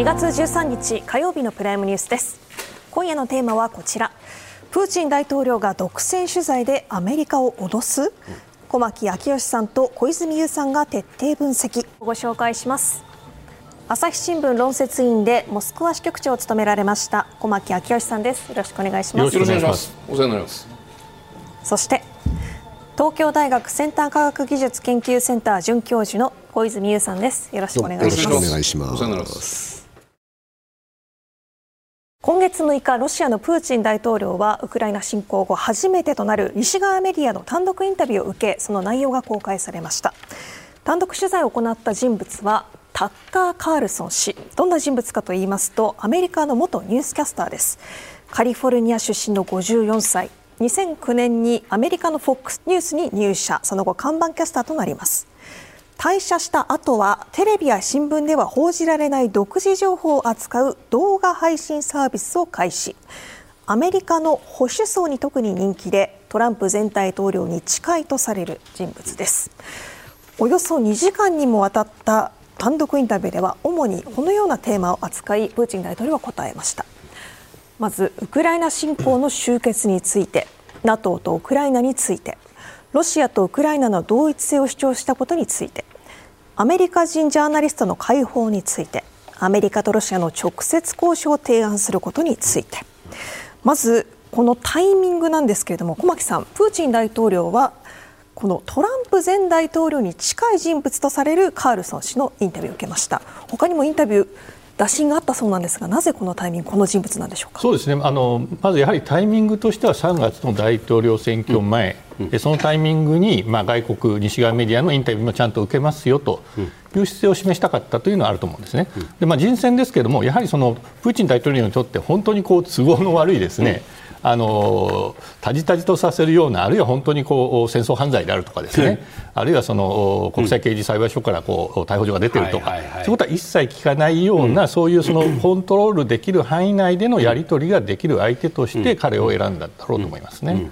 2月13日火曜日のプライムニュースです。今夜のテーマはこちら。プーチン大統領が独占取材でアメリカを脅す？小牧昭義さんと小泉悠さんが徹底分析。ご紹介します。朝日新聞論説委員でモスクワ支局長を務められました小牧昭義さんです。よろしくお願いします。よろしくお願いします。お世話になります。そして東京大学先端科学技術研究センター准教授の小泉悠さんです。よろしくお願いします。お願いしまお世話になります今月6日ロシアのプーチン大統領はウクライナ侵攻後初めてとなる西側メディアの単独インタビューを受けその内容が公開されました。単独取材を行った人物はタッカー・カールソン氏。どんな人物かと言いますとアメリカの元ニュースキャスターです。カリフォルニア出身の54歳。2009年にアメリカの FOX ニュースに入社。その後看板キャスターとなります。退社した後はテレビや新聞では報じられない独自情報を扱う動画配信サービスを開始。アメリカの保守層に特に人気でトランプ前大統領に近いとされる人物です。およそ2時間にもわたった単独インタビューでは主にこのようなテーマを扱いプーチン大統領は答えました。まずウクライナ侵攻の終結について。NATO とウクライナについて。ロシアとウクライナの同一性を主張したことについてアメリカ人ジャーナリストの解放についてアメリカとロシアの直接交渉を提案することについて。まずこのタイミングなんですけれども小牧さんプーチン大統領はこのトランプ前大統領に近い人物とされるカールソン氏のインタビューを受けました。他にもインタビュー打診があったそうなんですがなぜこのタイミングこの人物なんでしょうか？そうですね。あのまずやはりタイミングとしては3月の大統領選挙前、そのタイミングに、まあ、外国西側メディアのインタビューもちゃんと受けますよという姿勢を示したかったというのはあると思うんですね。でまあ、人選ですけれどもやはりそのプーチン大統領にとって本当にこう都合の悪いですね、うん。あのたじたじとさせるようなあるいは本当にこう戦争犯罪であるとかですね、あるいはその国際刑事裁判所からこう逮捕状が出ているとか、そういうことは一切聞かないような、そういうその コントロールできる範囲内でのやり取りができる相手として彼を選んだだろうと思いますね。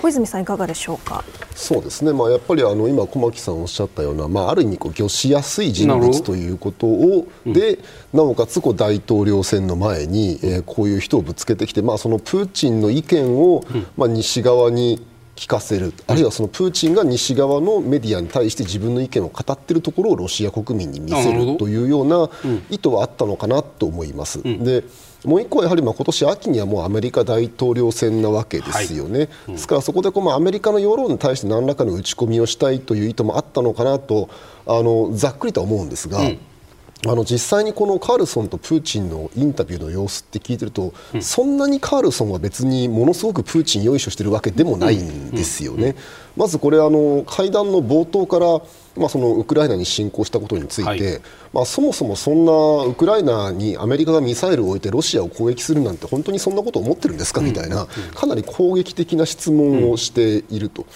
小泉さんいかがでしょうか？そうですね。まあやっぱりあの今小牧さんおっしゃったようなまあある意味こう魚しやすい人物ということをで、なおかつこう大統領選の前に、えー、こういう人をぶつけてきてまあそのプーチンの意見をまあ西側に聞かせるあるいはそのプーチンが西側のメディアに対して自分の意見を語っているところをロシア国民に見せるというような意図はあったのかなと思います。でもう一個はやはりまあ今年秋にはもうアメリカ大統領選なわけですよね、はい。うん、ですからそこでこうまあアメリカの世論に対して何らかの打ち込みをしたいという意図もあったのかなとあのざっくりとは思うんですが。うん。あの実際にこのカールソンとプーチンのインタビューの様子って聞いてると、うん、そんなにカールソンは別にものすごくプーチンよいしょしてるわけでもないんですよね。まずこれあの会談の冒頭からまあ、そのウクライナに侵攻したことについて、はい、まあ、そもそもそんなウクライナにアメリカがミサイルを置いてロシアを攻撃するなんて本当にそんなことを思ってるんですかみたいな、かなり攻撃的な質問をしていると、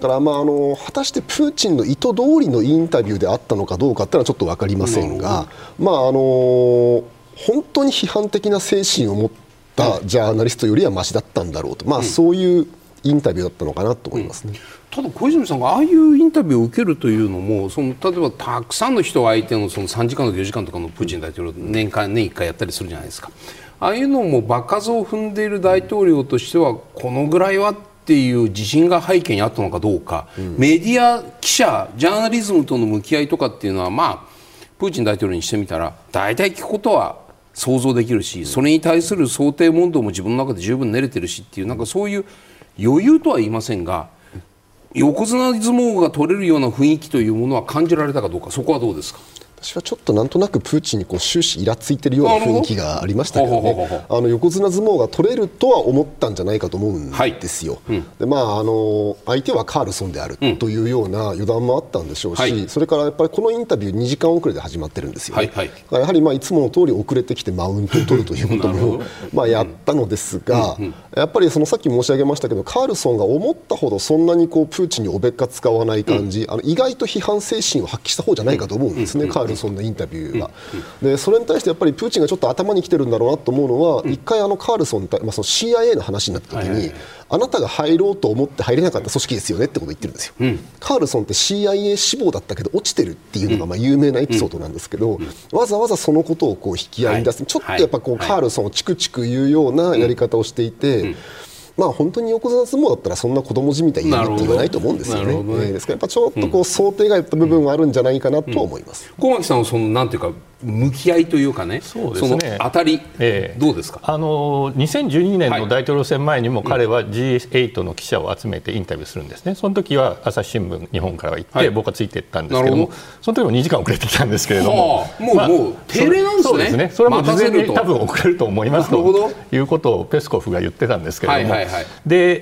だからまああの果たしてプーチンの意図通りのインタビューであったのかどうかっていうのはちょっと分かりませんが、まああの本当に批判的な精神を持ったジャーナリストよりはましだったんだろうと、まあ、そういうインタビューだったのかなと思いますね。ただ小泉さんがああいうインタビューを受けるというのもその例えばたくさんの人相手のその3時間とか4時間とかのプーチン大統領年間年1回やったりするじゃないですか。ああいうのも場数を踏んでいる大統領としてはこのぐらいはっていう自信が背景にあったのかどうか、うん、メディア記者ジャーナリズムとの向き合いとかっていうのはまあプーチン大統領にしてみたら大体聞くことは想像できるしそれに対する想定問答も自分の中で十分練れてるしっていうなんかそういう余裕とは言いませんが横綱相撲が取れるような雰囲気というものは感じられたかどうかそこはどうですか？私はちょっとなんとなくプーチンにこう終始イラついてるような雰囲気がありましたけどね。あの横綱相撲が取れるとは思ったんじゃないかと思うんですよ、はいうん、でまあ、あの相手はカールソンであるというような予断もあったんでしょうし、うんはい、それからやっぱりこのインタビュー2時間遅れで始まってるんですよ。ね、はいはい、やはりまあいつもの通り遅れてきてマウントを取るということも まあやったのですが、うんうん、やっぱりそのさっき申し上げましたけどカールソンが思ったほどそんなにこうプーチンにおべっか使わない感じ、あの意外と批判精神を発揮した方じゃないかと思うんですね、カールルソンのインタビューが、でそれに対してやっぱりプーチンがちょっと頭にきてるんだろうなと思うのは、一回あのカールソン、まあ、その CIA の話になった時に、あなたが入ろうと思って入れなかった組織ですよねってことを言ってるんですよ、カールソンって CIA 志望だったけど落ちてるっていうのがまあ有名なエピソードなんですけど、わざわざそのことをこう引き合いに出す、ちょっとやっぱこう、カールソンをチクチク言うようなやり方をしていて。まあ、本当に横綱相撲だったらそんな子供じみたいに言わないと思うんですよね。ねですからやっぱちょっとこう想定外だった部分はあるんじゃないかなと思います。小牧さんはそのなんていうか向き合いというかね、そうですね。当たり、えー、どうですか？あの2012年の大統領選前にも彼は G8 の記者を集めてインタビューするんですね、その時は朝日新聞、日本からは行って、はい、僕はついていったんですけども、その時も2時間遅れてきたんですけれども、はあ、もう、まあ、もう定例なんですね、そうですね。それはもう事前に多分遅れると思いますということをペスコフが言ってたんですけれども、はいはいはい、で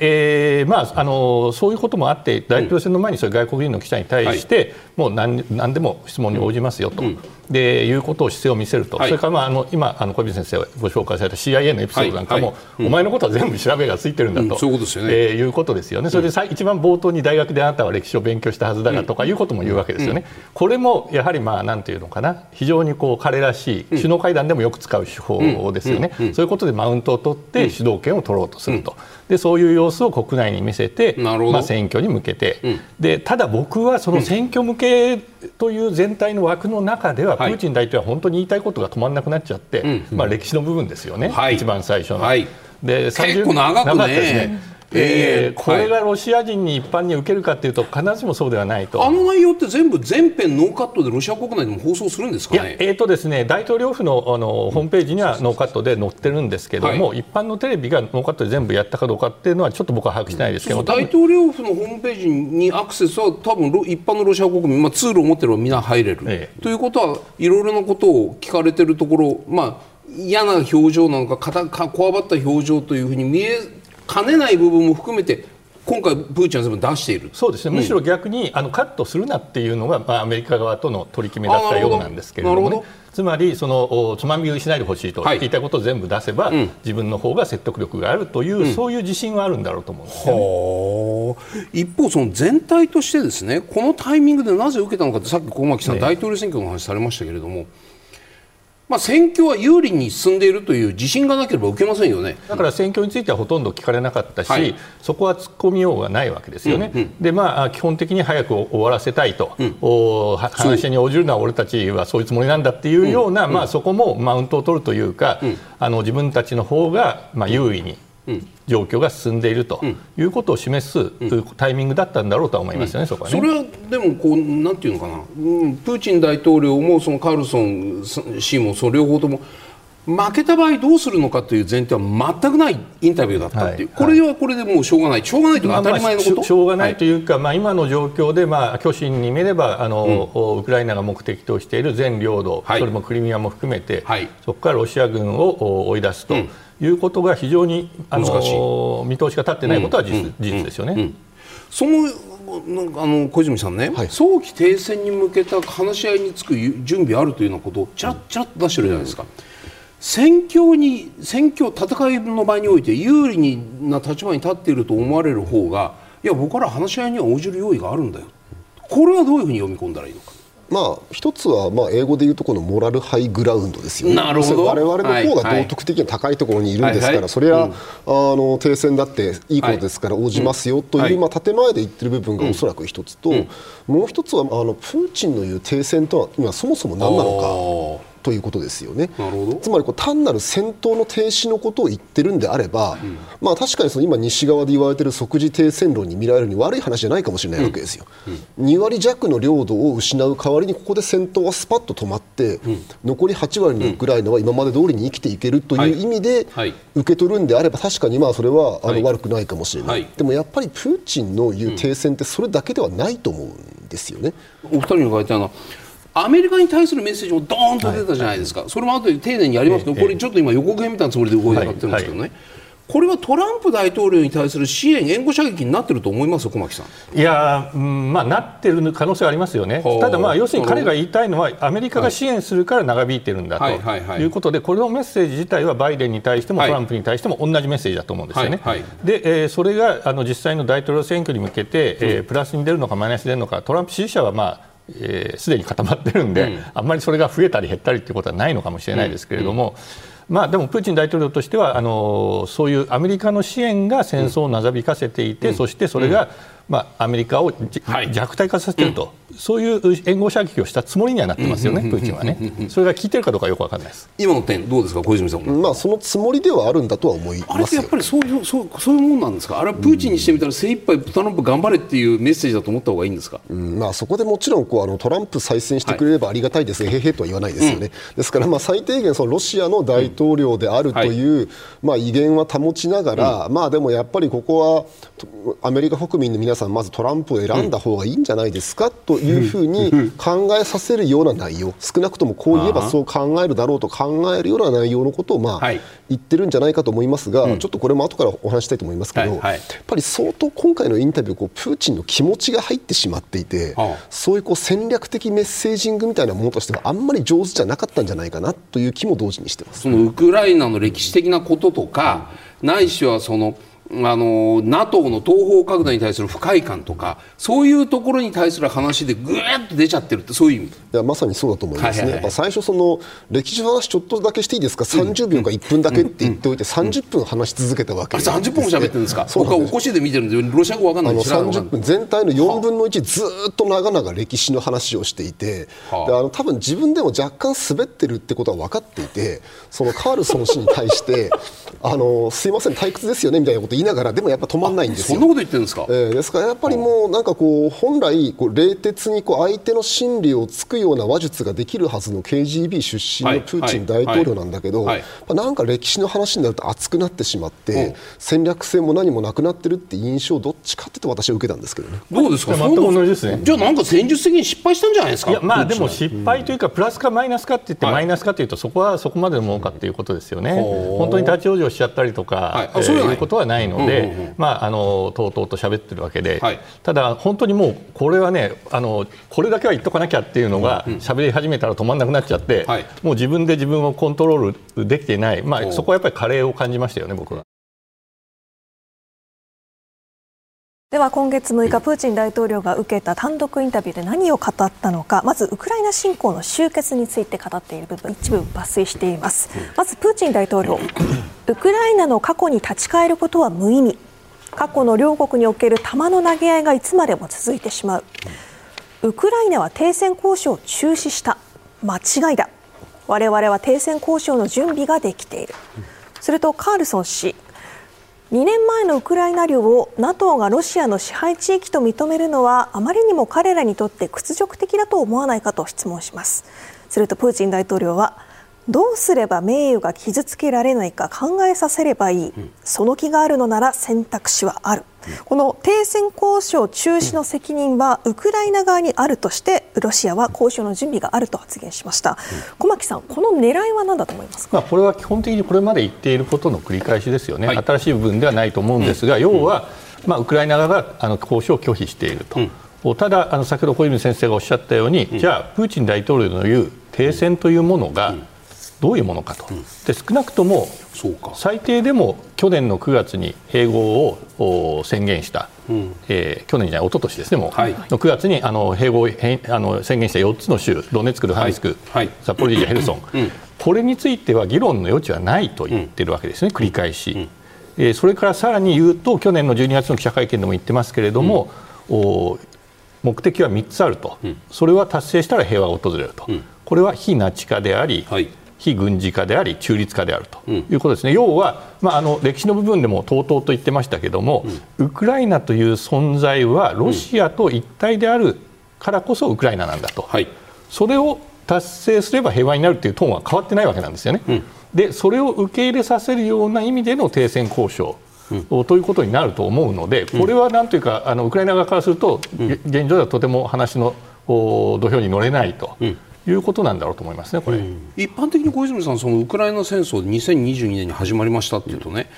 えーまあ、あのそういうこともあって、大統領選の前にそういう外国人の記者に対して、はい、もう何何でも質問に応じますよと。うん。でいうことを姿勢を見せると、はい、それから、まあ、あの今あの小泉先生がご紹介された CIA のエピソードなんかも、お前のことは全部調べがついてるんだと、うん、そういうことですよね、えー、いうことですよね、それでさ、一番冒頭に大学であなたは歴史を勉強したはずだがとかいうことも言うわけですよね、これもやはり、まあ、なんていうのかな、非常にこう彼らしい、首脳会談でもよく使う手法ですよね、そういうことでマウントを取って主導権を取ろうとすると。でそういう様子を国内に見せて、まあ、選挙に向けて、うん、でただ僕はその選挙向けという全体の枠の中では、プーチン大統領は本当に言いたいことが止まらなくなっちゃって、まあ、歴史の部分ですよね、はい、一番最初の。はい、で結構長くねえー、これがロシア人に一般に受けるかというと必ずしもそうではないと。あの内容って全部全編ノーカットでロシア国内でも放送するんですかね？えーとですね、大統領府のあのホームページにはノーカットで載ってるんですけども、はい、一般のテレビがノーカットで全部やったかどうかっていうのはちょっと僕は把握してないですけど。大統領府のホームページにアクセスは多分一般のロシア国民、まあ、ツールを持ってればみんな入れる、ええ、ということはいろいろなことを聞かれてるところ、まあ、嫌な表情なのかかたかこわばった表情というふうに見えかねない部分も含めて今回、プーチンは全部出している。そうですね、むしろ逆にあのカットするなっていうのが、まあ、アメリカ側との取り決めだったようなんですけれども、ね、つまりそのつまみ食いしないでほしいと、言いたいことを全部出せば、うん、自分の方が説得力があるという、うん、そういう自信はあるんだろうと思うんですよ、ね、一方、その全体としてですねこのタイミングでなぜ受けたのかってさっき小牧さん、ね、大統領選挙の話されましたけれども。まあ、選挙は有利に進んでいるという自信がなければ受けませんよね。だから選挙についてはほとんど聞かれなかったし、はい、そこは突っ込みようがないわけですよね、うん。うん、でまあ、基本的に早く終わらせたいと、うん、お話に応じるのは俺たちはそういうつもりなんだっていうような、うん、まあ、そこもマウントを取るというか、うん、あの自分たちの方がまあ優位に。状況が進んでいるということを示すタイミングだったんだろうと思いますよね、そこはね。それはでもこう、なんていうのかな、うん、プーチン大統領もそのカールソン氏もその両方とも負けた場合どうするのかという前提は全くないインタビューだったっていう、はい、これはこれでもうしょうがない、しょうがないというか当たり前のこと、まあ、しょうがないというか、はい、まあ、今の状況で、まあ、虚心に見ればあの、うん、ウクライナが目的としている全領土、はい、それもクリミアも含めて、そこからロシア軍を追い出すと。うんいうことが非常にあの見通しが立ってないことは事実,、ですよね。そのあの小泉さんね、はい、早期停戦に向けた話し合いにつく準備あるというようなことをちらっちらっと出してるじゃないですか。戦況に戦況戦いの場において有利な立場に立っていると思われる方がいや僕ら話し合いには応じる用意があるんだよ。これはどういうふうに読み込んだらいいのか。まあ、一つはまあ英語でいうとこのモラルハイグラウンドですよね。なるほど。我々の方が道徳的に高いところにいるんですから、それは、あの停戦だっていいことですから応じますよという、まあ、建前で言ってる部分がおそらく一つと、もう一つはあのプーチンの言う停戦とは今そもそも何なのか。ということですよね。つまりこう単なる戦闘の停止のことを言ってるんであれば、うん、まあ、確かにその今、西側で言われている即時停戦論に見られるに悪い話じゃないかもしれないわけですよ。うん、2割弱の領土を失う代わりにここで戦闘はスパッと止まって、うん、残り8割のウクライナは今まで通りに生きていけるという意味で受け取るんであれば確かにまあそれはあの悪くないかもしれない、でもやっぱりプーチンの言う停戦ってそれだけではないと思うんですよね。お二人に伺いたいのはアメリカに対するメッセージもどーンと出たじゃないですか、はい、それも後で丁寧にやりますけど、これちょっと今予告編みたいなつもりで動いてやってるんですけど。ね。これはトランプ大統領に対する支援、援護射撃になってると思います？小牧さん。いや、うんまあ、なってる可能性はありますよね、ただ、まあ、要するに彼が言いたいのは、アメリカが支援するから長引いてるんだと。い。うことで、これのメッセージ自体はバイデンに対してもトランプに対しても同じメッセージだと思うんですよね。で、えー、それがあの実際の大統領選挙に向けて、えー、プラスに出るのかマイナスに出るのか、トランプ支持者は、まあ、えー、すでに固まってるんで、うん、あんまりそれが増えたり減ったりということはないのかもしれないですけれども、うん、まあ、でもプーチン大統領としてはあのそういうアメリカの支援が戦争を長引かせていて、そしてそれが、まあ、アメリカを、はい、弱体化させていると、うん、そういう援護射撃をしたつもりにはなってますよね、プーチンはね、それが効いてるかどうかよく分からないです。今の点、どうですか、小泉さん、まあ、そのつもりではあるんだとは思いますあれってやっぱりそういうそうそういうもんなんですか、あれはプーチンにしてみたら、精一杯トランプ頑張れっていうメッセージだと思った方がいいんですか、うん、まあ、そこでもちろんこうあのトランプ再選してくれればありがたいです、はい、へへとは言わないですよね、うん、ですから、まあ、最低限、そのロシアの大統領であるという、うん。はい、まあ、威厳は保ちながら、まあ、でもやっぱりここは、アメリカ国民の皆さん、まずトランプを選んだ方がいいんじゃないですか？というふうに考えさせるような内容少なくともこう言えばそう考えるだろうと考えるような内容のことをまあ言ってるんじゃないかと思いますが、ちょっとこれも後からお話したいと思いますけど、やっぱり相当今回のインタビューこうプーチンの気持ちが入ってしまっていて、そういうこう戦略的メッセージングみたいなものとしてはあんまり上手じゃなかったんじゃないかなという気も同時にしてます。そのウクライナの歴史的なこととか、ないしはそのあの NATO の東方拡大に対する不快感とかそういうところに対する話でぐーっと出ちゃってるってそういう意味。いやまさにそうだと思いますね、はいはいはい、最初その歴史の話ちょっとだけしていいですか？30秒か1分だけって言っておいて30分話し続けたわけ。です、ね、30分も喋ってるんですか？僕はお越しで見てるんでロシア語わかんないあの30分全体の4分の1ずっと長々歴史の話をしていて、はあ、であの多分自分でも若干滑ってるってことは分かっていてそのカールソン氏に対して あのすいません退屈ですよねみたいなこと言いながらでもやっぱ止まんないんですよ。そんなこと言ってるんですか？えー、ですからやっぱりもうなんかこう本来こう冷徹にこう相手の心理をつくような話術ができるはずの KGB 出身のプーチン大統領なんだけど、はいはいはい、なんか歴史の話になると熱くなってしまって、戦略性も何もなくなってるって印象どっちかっていうと私は受けたんですけどね。どうですか？全く同じですね。じゃあなんか戦術的に失敗したんじゃないですか？いやまあでも失敗というかプラスかマイナスかって言ってマイナスかというとそこはそこまでのものかっていうことですよね。本当に立ち往生しちゃったりとか、はい、いうことはないので、まああのとうとうと喋ってるわけで、はい、ただ、本当にもうこれはねあのこれだけは言っとかなきゃっていうのが喋、り始めたら止まらなくなっちゃって、はい、もう自分で自分をコントロールできていない、まあ、そこはやっぱり加齢を感じましたよね、僕は。では今月6日プーチン大統領が受けた単独インタビューで何を語ったのかまずウクライナ侵攻の終結について語っている部分一部抜粋しています。まずプーチン大統領 ウクライナの過去に立ち返ることは無意味。過去の両国における弾の投げ合いがいつまでも続いてしまう。ウクライナは停戦交渉を中止した。間違いだ。我々は停戦交渉の準備ができている。するとカールソン氏2年前のウクライナ領を NATO がロシアの支配地域と認めるのはあまりにも彼らにとって屈辱的だと思わないかと質問します。するとプーチン大統領はどうすれば名誉が傷つけられないか考えさせればいい、その気があるのなら選択肢はある、この停戦交渉中止の責任はウクライナ側にあるとしてロシアは交渉の準備があると発言しました、小牧さん、この狙いは何だと思いますか、まあ、これは基本的にこれまで言っていることの繰り返しですよね、はい、新しい部分ではないと思うんですが、要は、まあ、ウクライナ側があの交渉を拒否していると。ただあの先ほど小泉先生がおっしゃったように、じゃあプーチン大統領の言う停戦というものが、どういうものかと、で少なくとも最低でも去年の9月に併合を宣言した、うん、えー、去年じゃない、一昨年ですね、もう、はい、の9月にあの併合をあの宣言した4つの州、ドネツク、ルハンスク、はい、ザポリージャ、ヘルソン、うん、これについては議論の余地はないと言ってるわけですね、繰り返し。えー、それからさらに言うと、去年の12月の記者会見でも言ってますけれども、お目的は3つあると、それは達成したら平和が訪れると、これは非ナチ化であり、はい非軍事化であり中立化であるということですね、うん、要は、まあ、あの歴史の部分でもとうとうと言ってましたけども、うん、ウクライナという存在はロシアと一体であるからこそウクライナなんだと、はい、それを達成すれば平和になるというトーンは変わってないわけなんですよね。うん、でそれを受け入れさせるような意味での停戦交渉ということになると思うので、これはなんというか、あのウクライナ側からすると、現状ではとても話の土俵に乗れないと。いうことなんだろうと思いますね、これ、うん、一般的に小泉さん、そのウクライナ戦争2022年に始まりましたっていうとね、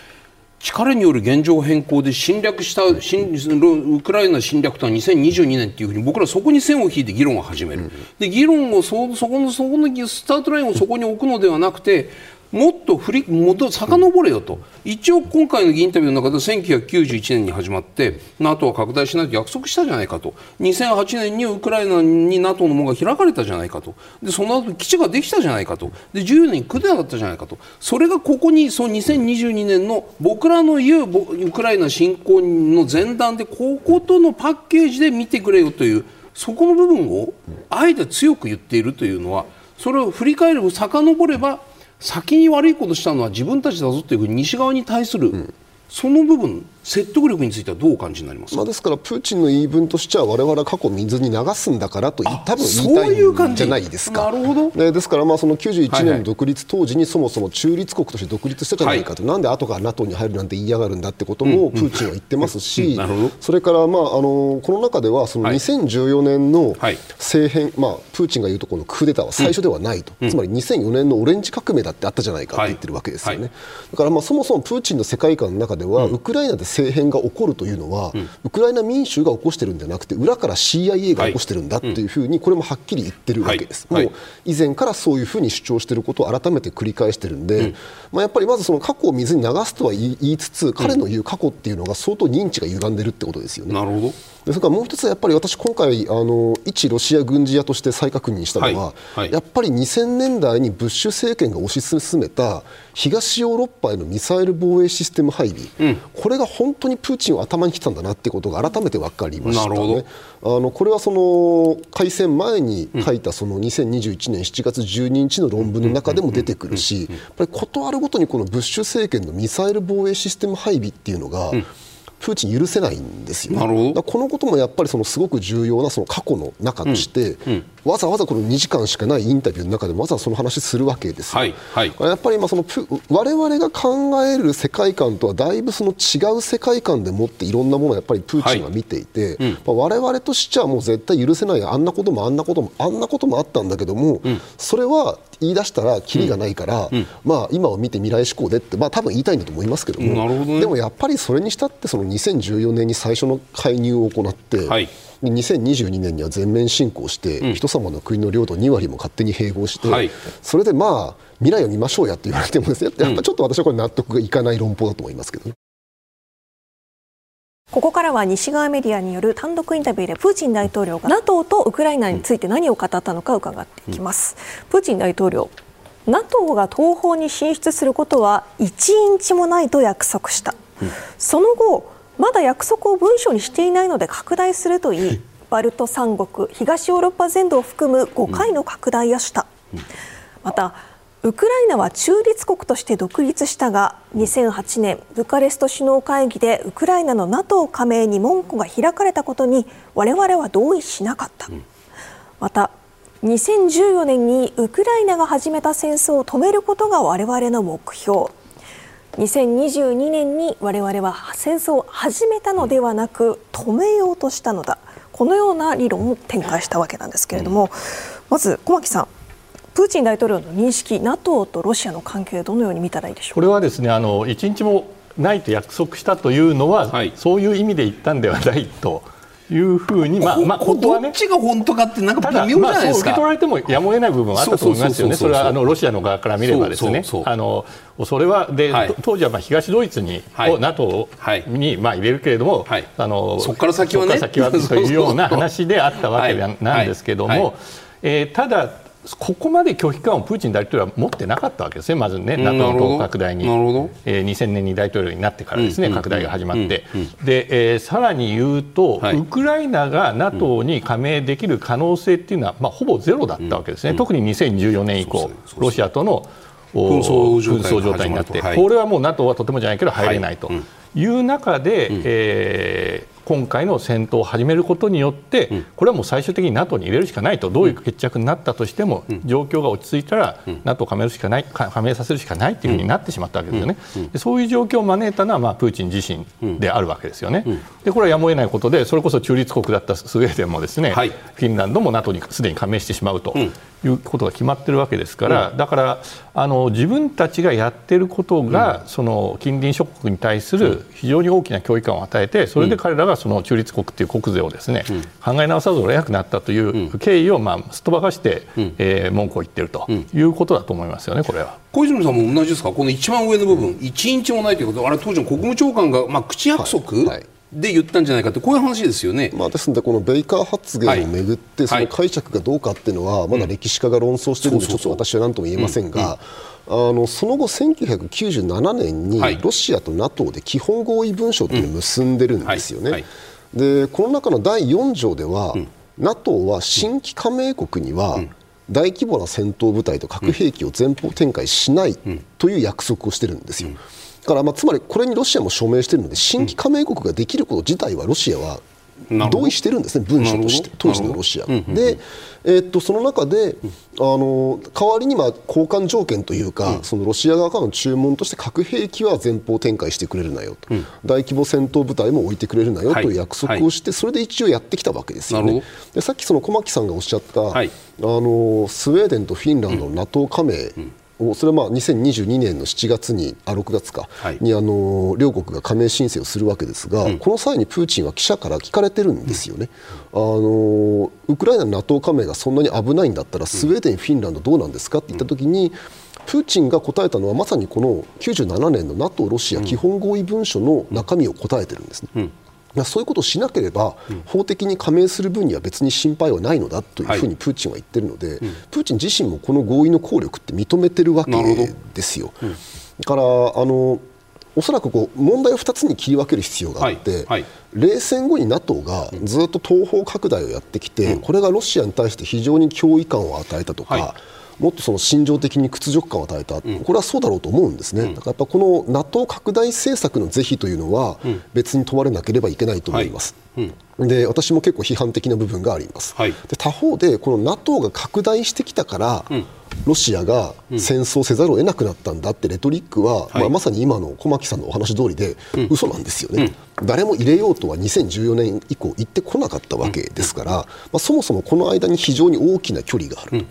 力による現状変更で侵略したウクライナ侵略とは2022年っていうふうに僕らそこに線を引いて議論を始める、で議論をそそこのそこのスタートラインをそこに置くのではなくてもっと振り元遡れよと、一応今回のインタビューの中で1991年に始まって NATO は拡大しないと約束したじゃないかと。2008年にウクライナに NATO の門が開かれたじゃないかと。でその後基地ができたじゃないかと。で14年にクデなかったじゃないかと。それがここにその2022年の僕らの言うウクライナ侵攻の前段でこことのパッケージで見てくれよというそこの部分をあえて強く言っているというのはそれを振り返る遡れば先に悪いことしたのは自分たちだぞという西側に対する、その部分説得力についてはどうお感じになりますまあ、ですからプーチンの言い分としては我々は過去水に流すんだからと多分言いたいんじゃないですか。なるほど。でですからまあその91年の独立当時にそもそも中立国として独立したじゃないかと、はい、なんで後から NATO に入るなんて言いやがるんだってこともプーチンは言ってますし、それからまああのこの中ではその2014年の政変、まあプーチンが言うとこのクーデターは最初ではないと、つまり2004年のオレンジ革命だってあったじゃないかって言ってるわけですよね。だからまあそもそもプーチンの世界観の中では、ウクライナで政変が起こるというのは、うん、ウクライナ民衆が起こしてるんじゃなくて裏から CIA が起こしてるんだというふうに、これもはっきり言ってるわけです、はい、もう以前からそういうふうに主張していることを改めて繰り返してるんで、うん、まあ、やっぱりまずその過去を水に流すとは言いつつ彼の言う過去っていうのが相当認知が歪んでるってことですよね。なるほど。でそれからもう一つやっぱり私今回あの一ロシア軍事屋として再確認したのは、はい。はい、やっぱり2000年代にブッシュ政権が推し進めた東ヨーロッパへのミサイル防衛システム配備、うん、これが本当にプーチンを頭にきたんだなってことが改めて分かりましたね。あのこれはその開戦前に書いたその2021年7月12日の論文の中でも出てくるし、やっぱりことあるごとにこのブッシュ政権のミサイル防衛システム配備っていうのが、うん。プーチン許せないんですよ、ね、このこともやっぱりそのすごく重要なその過去の中として、うん。うんわざわざこの2時間しかないインタビューの中でわざわざその話するわけですよ、はいはい、やっぱり今その我々が考える世界観とはだいぶその違う世界観でもっていろんなものをやっぱりプーチンは見ていて、はい。うん、まあ、我々としてはもう絶対許せないあんなこともあんなこともあんなこともあったんだけども、うん、それは言い出したらきりがないから、うん、まあ、今を見て未来志向でって、まあ、多分言いたいんだと思いますけども、ね、でもやっぱりそれにしたってその2014年に最初の介入を行って、はい2022年には全面侵攻して、うん、人様の国の領土2割も勝手に併合して、はい、それでまあ未来を見ましょうやって言われてもですね、やっぱちょっと私はこれ納得がいかない論法だと思いますけどね。ここからは西側メディアによる単独インタビューでプーチン大統領が NATO とウクライナについて何を語ったのか伺っていきます。うん、プーチン大統領 NATO が東方に進出することは1インチもないと約束した、うん、その後まだ約束を文書にしていないので拡大するといい、バルト三国東ヨーロッパ全土を含む5回の拡大をした、またウクライナは中立国として独立したが2008年ブカレスト首脳会議でウクライナの NATO 加盟に門戸が開かれたことに我々は同意しなかった、また2014年にウクライナが始めた戦争を止めることが我々の目標2022年に我々は戦争を始めたのではなく止めようとしたのだ。このような理論を展開したわけなんですけれども、まず小牧さんプーチン大統領の認識 NATO とロシアの関係どのように見たらいいでしょう？これはですねあの一日もないと約束したというのは、はい、そういう意味で言ったんではないというふうに、まあ、まあ、ここはね、どっちが本当かってなんか微妙じゃないですか。まあ、受け取られてもやむを得ない部分はあったと思いますよね。それはあのロシアの側から見ればですね。あのそれはで、はい、当時はまあ東ドイツに、はい、NATO にまあ入れるけれども、はい、あのそこから先はね、先はというような 話であったわけなんですけども、えー、ただここまで拒否感をプーチン大統領は持ってなかったわけですね、まずね、NATO の拡大に、えー、2000年に大統領になってからですね、拡大が始まって、でえー、さらに言うと、はい、ウクライナが NATO に加盟できる可能性っていうのは、まあ、ほぼゼロだったわけですね、特に2014年以降、ロシアとの紛争状態になって、はい、これはもう NATO はとてもじゃないけど入れないとい。う中で、はい、えー今回の戦闘を始めることによって、うん、これはもう最終的に NATO に入れるしかないと、どういう決着になったとしても、うん、状況が落ち着いたら、うん、NATO 加盟しかない加盟させるしかないというふうになってしまったわけですよね、でそういう状況を招いたのは、まあ、プーチン自身であるわけですよね、でこれはやむを得ないことで、それこそ中立国だったスウェーデンもですね、はい、フィンランドも NATO にすでに加盟してしまうということが決まっているわけですから、だからあの自分たちがやっていることが、その近隣諸国に対する非常に大きな脅威感を与えて、それで彼らがはその中立国という国税をですね、うん、考え直さざるを得なくなったという経緯を、まあ、すっ飛ばかして、うん、えー、文句を言っているということだと思いますよね、これは。小泉さんも同じですか、この一番上の部分、うん、1インチもないということあれ、当時の国務長官が、まあ、口約束、はい。はいで言ったんじゃないかってこういう話ですよね、まあ、ですのでこのベイカー発言をめぐって、その解釈がどうかっていうのはまだ歴史家が論争しているのでちょっと私は何とも言えませんが。あのその後、1997年にロシアと NATO で基本合意文書というのを結んでるんですよね。でこの中の第4条では、うん、NATO は新規加盟国には、大規模な戦闘部隊と核兵器を前方展開しないという約束をしてるんですよ。だからまあつまりこれにロシアも署名しているので新規加盟国ができること自体はロシアは同意してるんですね、文書として、当時のロシア。で、えー、っとその中で、あの代わりにまあ交換条件というか、そのロシア側からの注文として核兵器は前方展開してくれるなよと、大規模戦闘部隊も置いてくれるなよという約束をして、それで一応やってきたわけですよね。でさっきその小牧さんがおっしゃった、あのスウェーデンとフィンランドの NATO 加盟、それはまあ2022年の7月にあ6月か、はい、にあの両国が加盟申請をするわけですが、うん、この際にプーチンは記者から聞かれてるんですよね、うん、あのウクライナの NATO 加盟がそんなに危ないんだったらスウェーデン、フィンランドどうなんですかって言ったときに、プーチンが答えたのはまさにこの97年の NATO ロシア基本合意文書の中身を答えてるんですね。うんそういうことをしなければ、法的に加盟する分には別に心配はないのだというふうにプーチンは言ってるので、プーチン自身もこの合意の効力って認めてるわけですよ。だからあのおそらくこう問題を2つに切り分ける必要があって、はい。はい、冷戦後に NATO がずっと東方拡大をやってきて、うん、これがロシアに対して非常に脅威感を与えたとか、はいもっとその心情的に屈辱感を与えた、これはそうだろうと思うんですね、だからやっぱこの NATO 拡大政策の是非というのは、別に問われなければいけないと思います。で私も結構批判的な部分があります、はい、で他方でこの NATO が拡大してきたから、うん、ロシアが戦争せざるを得なくなったんだってレトリックは、まあ、まさに今の小牧さんのお話通りで、うん、嘘なんですよね、うん、誰も入れようとは2014年以降言ってこなかったわけですから、まあ、そもそもこの間に非常に大きな距離がある。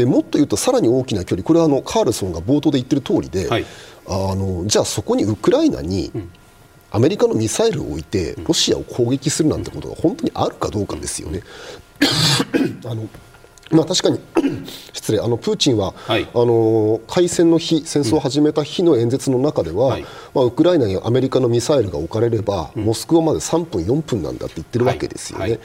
でもっと言うとさらに大きな距離。これはあのカールソンが冒頭で言ってる通りで、はい、あのじゃあそこにウクライナにアメリカのミサイルを置いてロシアを攻撃するなんてことが本当にあるかどうかですよね。あのまあ、確かに 失礼。あのプーチンは、はい、あの開戦の日戦争を始めた日の演説の中では、はい、まあ、ウクライナにアメリカのミサイルが置かれれば、うん、モスクワまで3分、4分なんだって言ってるわけですよね。はい、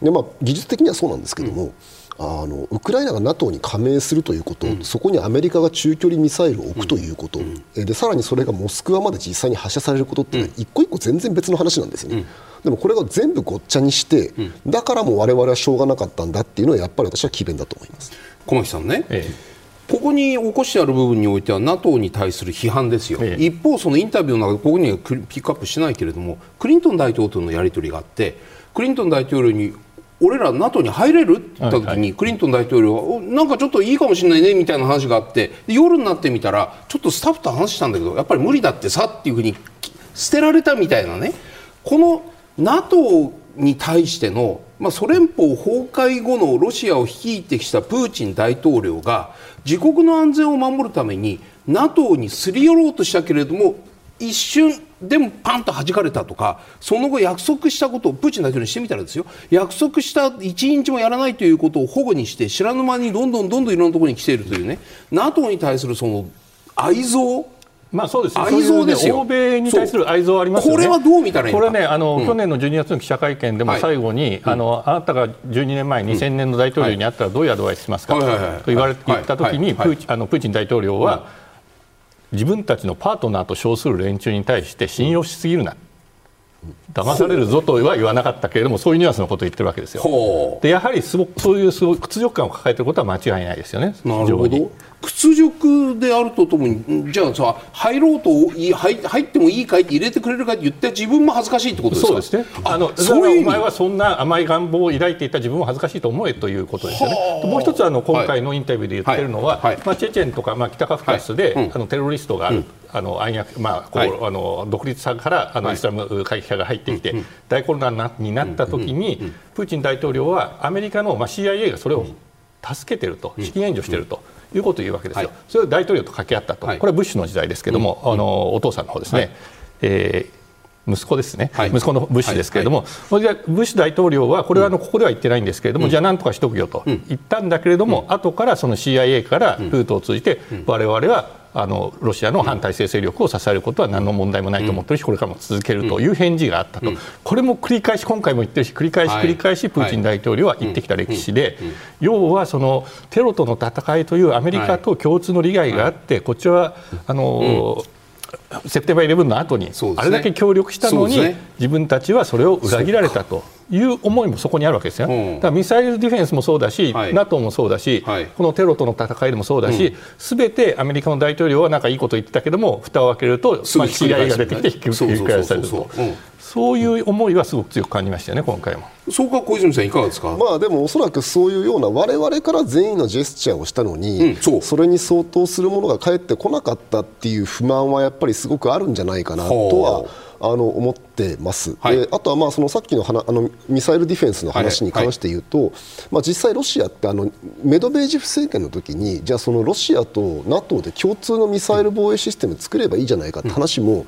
でまあ、技術的にはそうなんですけども、うんあのウクライナが NATO に加盟するということ、うん、そこにアメリカが中距離ミサイルを置くということ、うん、でさらにそれがモスクワまで実際に発射されることって、一個一個全然別の話なんですよね、でもこれが全部ごっちゃにして、だからもう我々はしょうがなかったんだっていうのはやっぱり私は詭弁だと思います。小牧さんね、ええ。ここに起こしてある部分においては NATO に対する批判ですよ、ええ、一方、そのインタビューの中でここにはピックアップしないけれどもクリントン大統領とのやり取りがあってクリントン大統領に俺ら NATO に入れる？って言った時に、はいはい、クリントン大統領はなんかちょっといいかもしれないねみたいな話があって夜になってみたらちょっとスタッフと話したんだけどやっぱり無理だってさっていうふうに捨てられたみたいなね。この NATO に対しての、まあ、ソ連邦崩壊後のロシアを率いてきたプーチン大統領が自国の安全を守るために NATO にすり寄ろうとしたけれども一瞬でもパンと弾かれたとかその後約束したことをプーチン大統領にしてみたらですよ。約束した1日もやらないということを保護にして知らぬ間にどんどんどんどんいろんなところに来ているというね。NATO に対するその愛憎？まあそうです愛憎ですよ、欧米に対する愛憎ありますよね。これはどう見たらいいこれね、あの、うん、去年の12月の記者会見でも最後に、はい、あのあなたが12年前、2000年の大統領に会ったらどういうアドバイスしますか、と言われて言ったときに、プーチン大統領は、自分たちのパートナーと称する連中に対して信用しすぎるな、騙されるぞとは言わなかったけれどもそういうニュアンスのことを言ってるわけですよ。でやはりすごそういうすご屈辱感を抱えていることは間違いないですよね。なるほど屈辱であるとともにじゃあさ入ろうと入入ってもいいかいって入れてくれるかって言って自分も恥ずかしいってことですか？そうですね。あのそういうお前はそんな甘い願望を抱いていた自分も恥ずかしいと思えということですよね。もう一つあの今回のインタビューで言ってるのは、はい。はい。はい、まあ、チェチェンとか、まあ、北カフカスで、うん、あのテロリストがうん。あの暗躍、まあこうあの独立さからあのイスラム会議派が入ってきて、大混乱になった時に、プーチン大統領はアメリカの、まあ、CIA がそれを助けてると、資金援助してると。いうことを言うわけですよ、はい、それを大統領と掛け合ったと、はい、これはブッシュの時代ですけども、うん、あのお父さんの方ですね、はい、えー息子ですね、はい、息子のブッシュですけれども、はい。はい、ブッシュ大統領は、これはあのここでは言ってないんですけれども、うん、じゃあなんとかしとくよと言ったんだけれども、うん、後からその CIA からルートを通じて、われわれはあのロシアの反体制勢力を支えることは何の問題もないと思ってるし、これからも続けるという返事があったと、これも繰り返し、今回も言ってるし、繰り返し繰り返しプーチン大統領は言ってきた歴史で、要はそのテロとの戦いというアメリカと共通の利害があって、こっちはあの、セプテンバー11の後にあれだけ協力したのに、自分たちはそれを裏切られたと。いう思いもそこにあるわけですよ、うん、だからミサイルディフェンスもそうだし、はい、NATO もそうだし、はい、このテロとの戦いでもそうだし、す、べ、てアメリカの大統領はなんかいいこと言ってたけども、蓋を開けると、まあ、CIA が出てきてひっくり返されると。そういう思いはすごく強く感じましたよね、今回も。そうか小泉さんいかがですか？まあでもおそらくそういうような我々から善意のジェスチャーをしたのに、うん、そそれに相当するものが返ってこなかったっていう不満はやっぱりすごくあるんじゃないかなとは。あの思ってます、はい、であとはまあそのさっきのあのミサイルディフェンスの話に関して言うと、はいはい、まあ、実際、ロシアってあのメドベージェフ政権の時にじゃあそのロシアと NATO で共通のミサイル防衛システム作ればいいじゃないかって話も、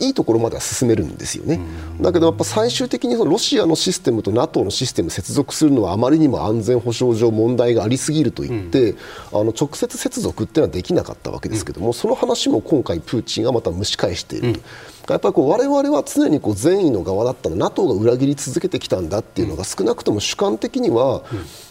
いいところまでは進めるんですよね。だけどやっぱ最終的にそのロシアのシステムと NATO のシステム接続するのはあまりにも安全保障上問題がありすぎると言って、あの直接接続っていうのはできなかったわけですけども、その話も今回プーチンがまた蒸し返していると。やっぱりこう我々は常にこう善意の側だったの NATO が裏切り続けてきたんだっていうのが少なくとも主観的には、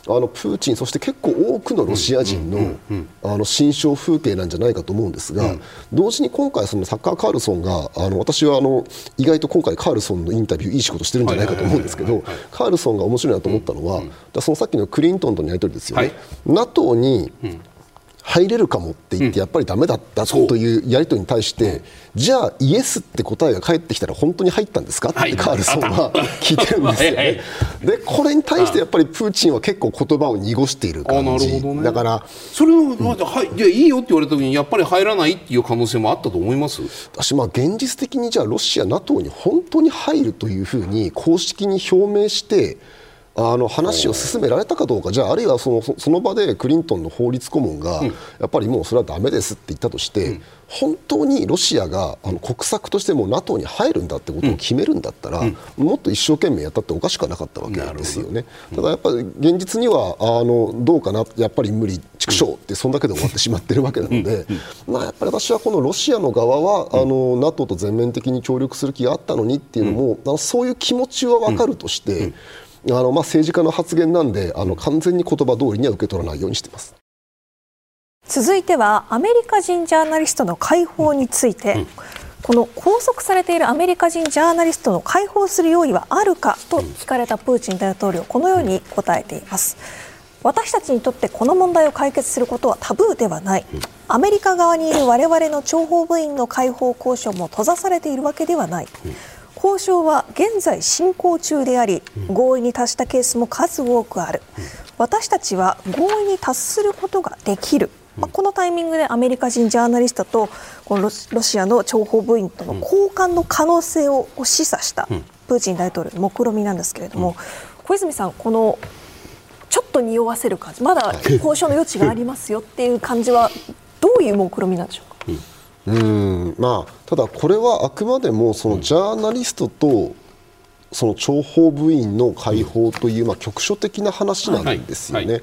あのプーチンそして結構多くのロシア人のあの心象風景なんじゃないかと思うんですが、同時に今回そのサッカーカールソンがあの私はあの意外と今回カールソンのインタビューいい仕事してるんじゃないかと思うんですけどカールソンが面白いなと思ったのは、そのさっきのクリントンとのやり取りですよね。NATO に入れるかもって言ってやっぱりだめだったというやり取りに対して、じゃあイエスって答えが返ってきたら本当に入ったんですか？ってカールソンは聞いてるんですよね。でこれに対してやっぱりプーチンは結構言葉を濁している感じ、ね、だからそれを、まあ、はいいやいいよって言われた時にやっぱり入らないっていう可能性もあったと思います？私まあ現実的にじゃあロシア NATO に本当に入るというふうに公式に表明してあの話を進められたかどうか。じゃああるいはそのその場でクリントンの法律顧問が、やっぱりもうそれはだめですって言ったとして、本当にロシアがあの国策としても NATO に入るんだってことを決めるんだったら、もっと一生懸命やったっておかしくはなかったわけですよね。ただやっぱり現実にはあのどうかなやっぱり無理畜生ってそんだけで終わってしまってるわけなので、まあ、やっぱり私はこのロシアの側はあの NATO と全面的に協力する気があったのにっていうのも、あのそういう気持ちは分かるとして。あのまあ政治家の発言なんであの完全に言葉通りには受け取らないようにしています続いてはアメリカ人ジャーナリストの解放について、うん。うん、この拘束されているアメリカ人ジャーナリストの解放する用意はあるかと聞かれたプーチン大統領このように答えています。私たちにとってこの問題を解決することはタブーではない。アメリカ側にいる我々の諜報部員の解放交渉も閉ざされているわけではない。交渉は現在進行中であり合意に達したケースも数多くある。私たちは合意に達することができるまあ、このタイミングでアメリカ人ジャーナリストとこのロシアの諜報部員との交換の可能性を示唆したプーチン大統領の目論みなんですけれども、小泉さん、このちょっと匂わせる感じまだ交渉の余地がありますよっていう感じはどういう目論みなんでしょうか？うん。まあ、ただ、これはあくまでもそのジャーナリストとその諜報部員の解放という、まあ、局所的な話なんですよね、はい。はい、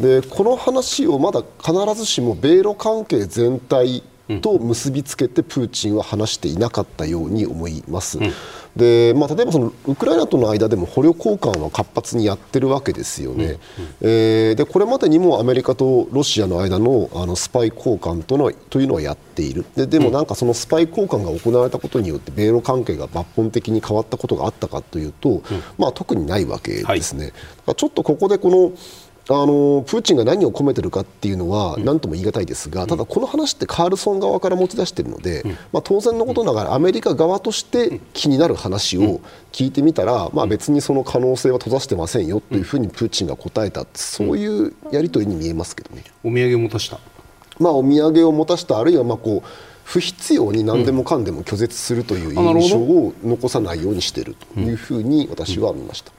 でこの話をまだ必ずしも米ロ関係全体と結びつけてプーチンは話していなかったように思います。うん。でまあ、例えばそのウクライナとの間でも捕虜交換は活発にやってるわけですよね、うん。うん、えー、でこれまでにもアメリカとロシアの間のあのスパイ交換とのというのはやっている。ででもなんかそのスパイ交換が行われたことによって米ロ関係が抜本的に変わったことがあったかというと、うん、まあ、特にないわけですね。はい、ちょっとここでこのあのプーチンが何を込めているかっていうのは何とも言い難いですが、ただこの話ってカールソン側から持ち出しているので、まあ、当然のことながらアメリカ側として気になる話を聞いてみたら、まあ、別にその可能性は閉ざしてませんよというふうにプーチンが答えたそういうやり取りに見えますけどね。お土産を持たした、まあ、お土産を持たしたあるいはまあこう不必要に何でもかんでも拒絶するという印象を残さないようにしているというふうに私は見ました。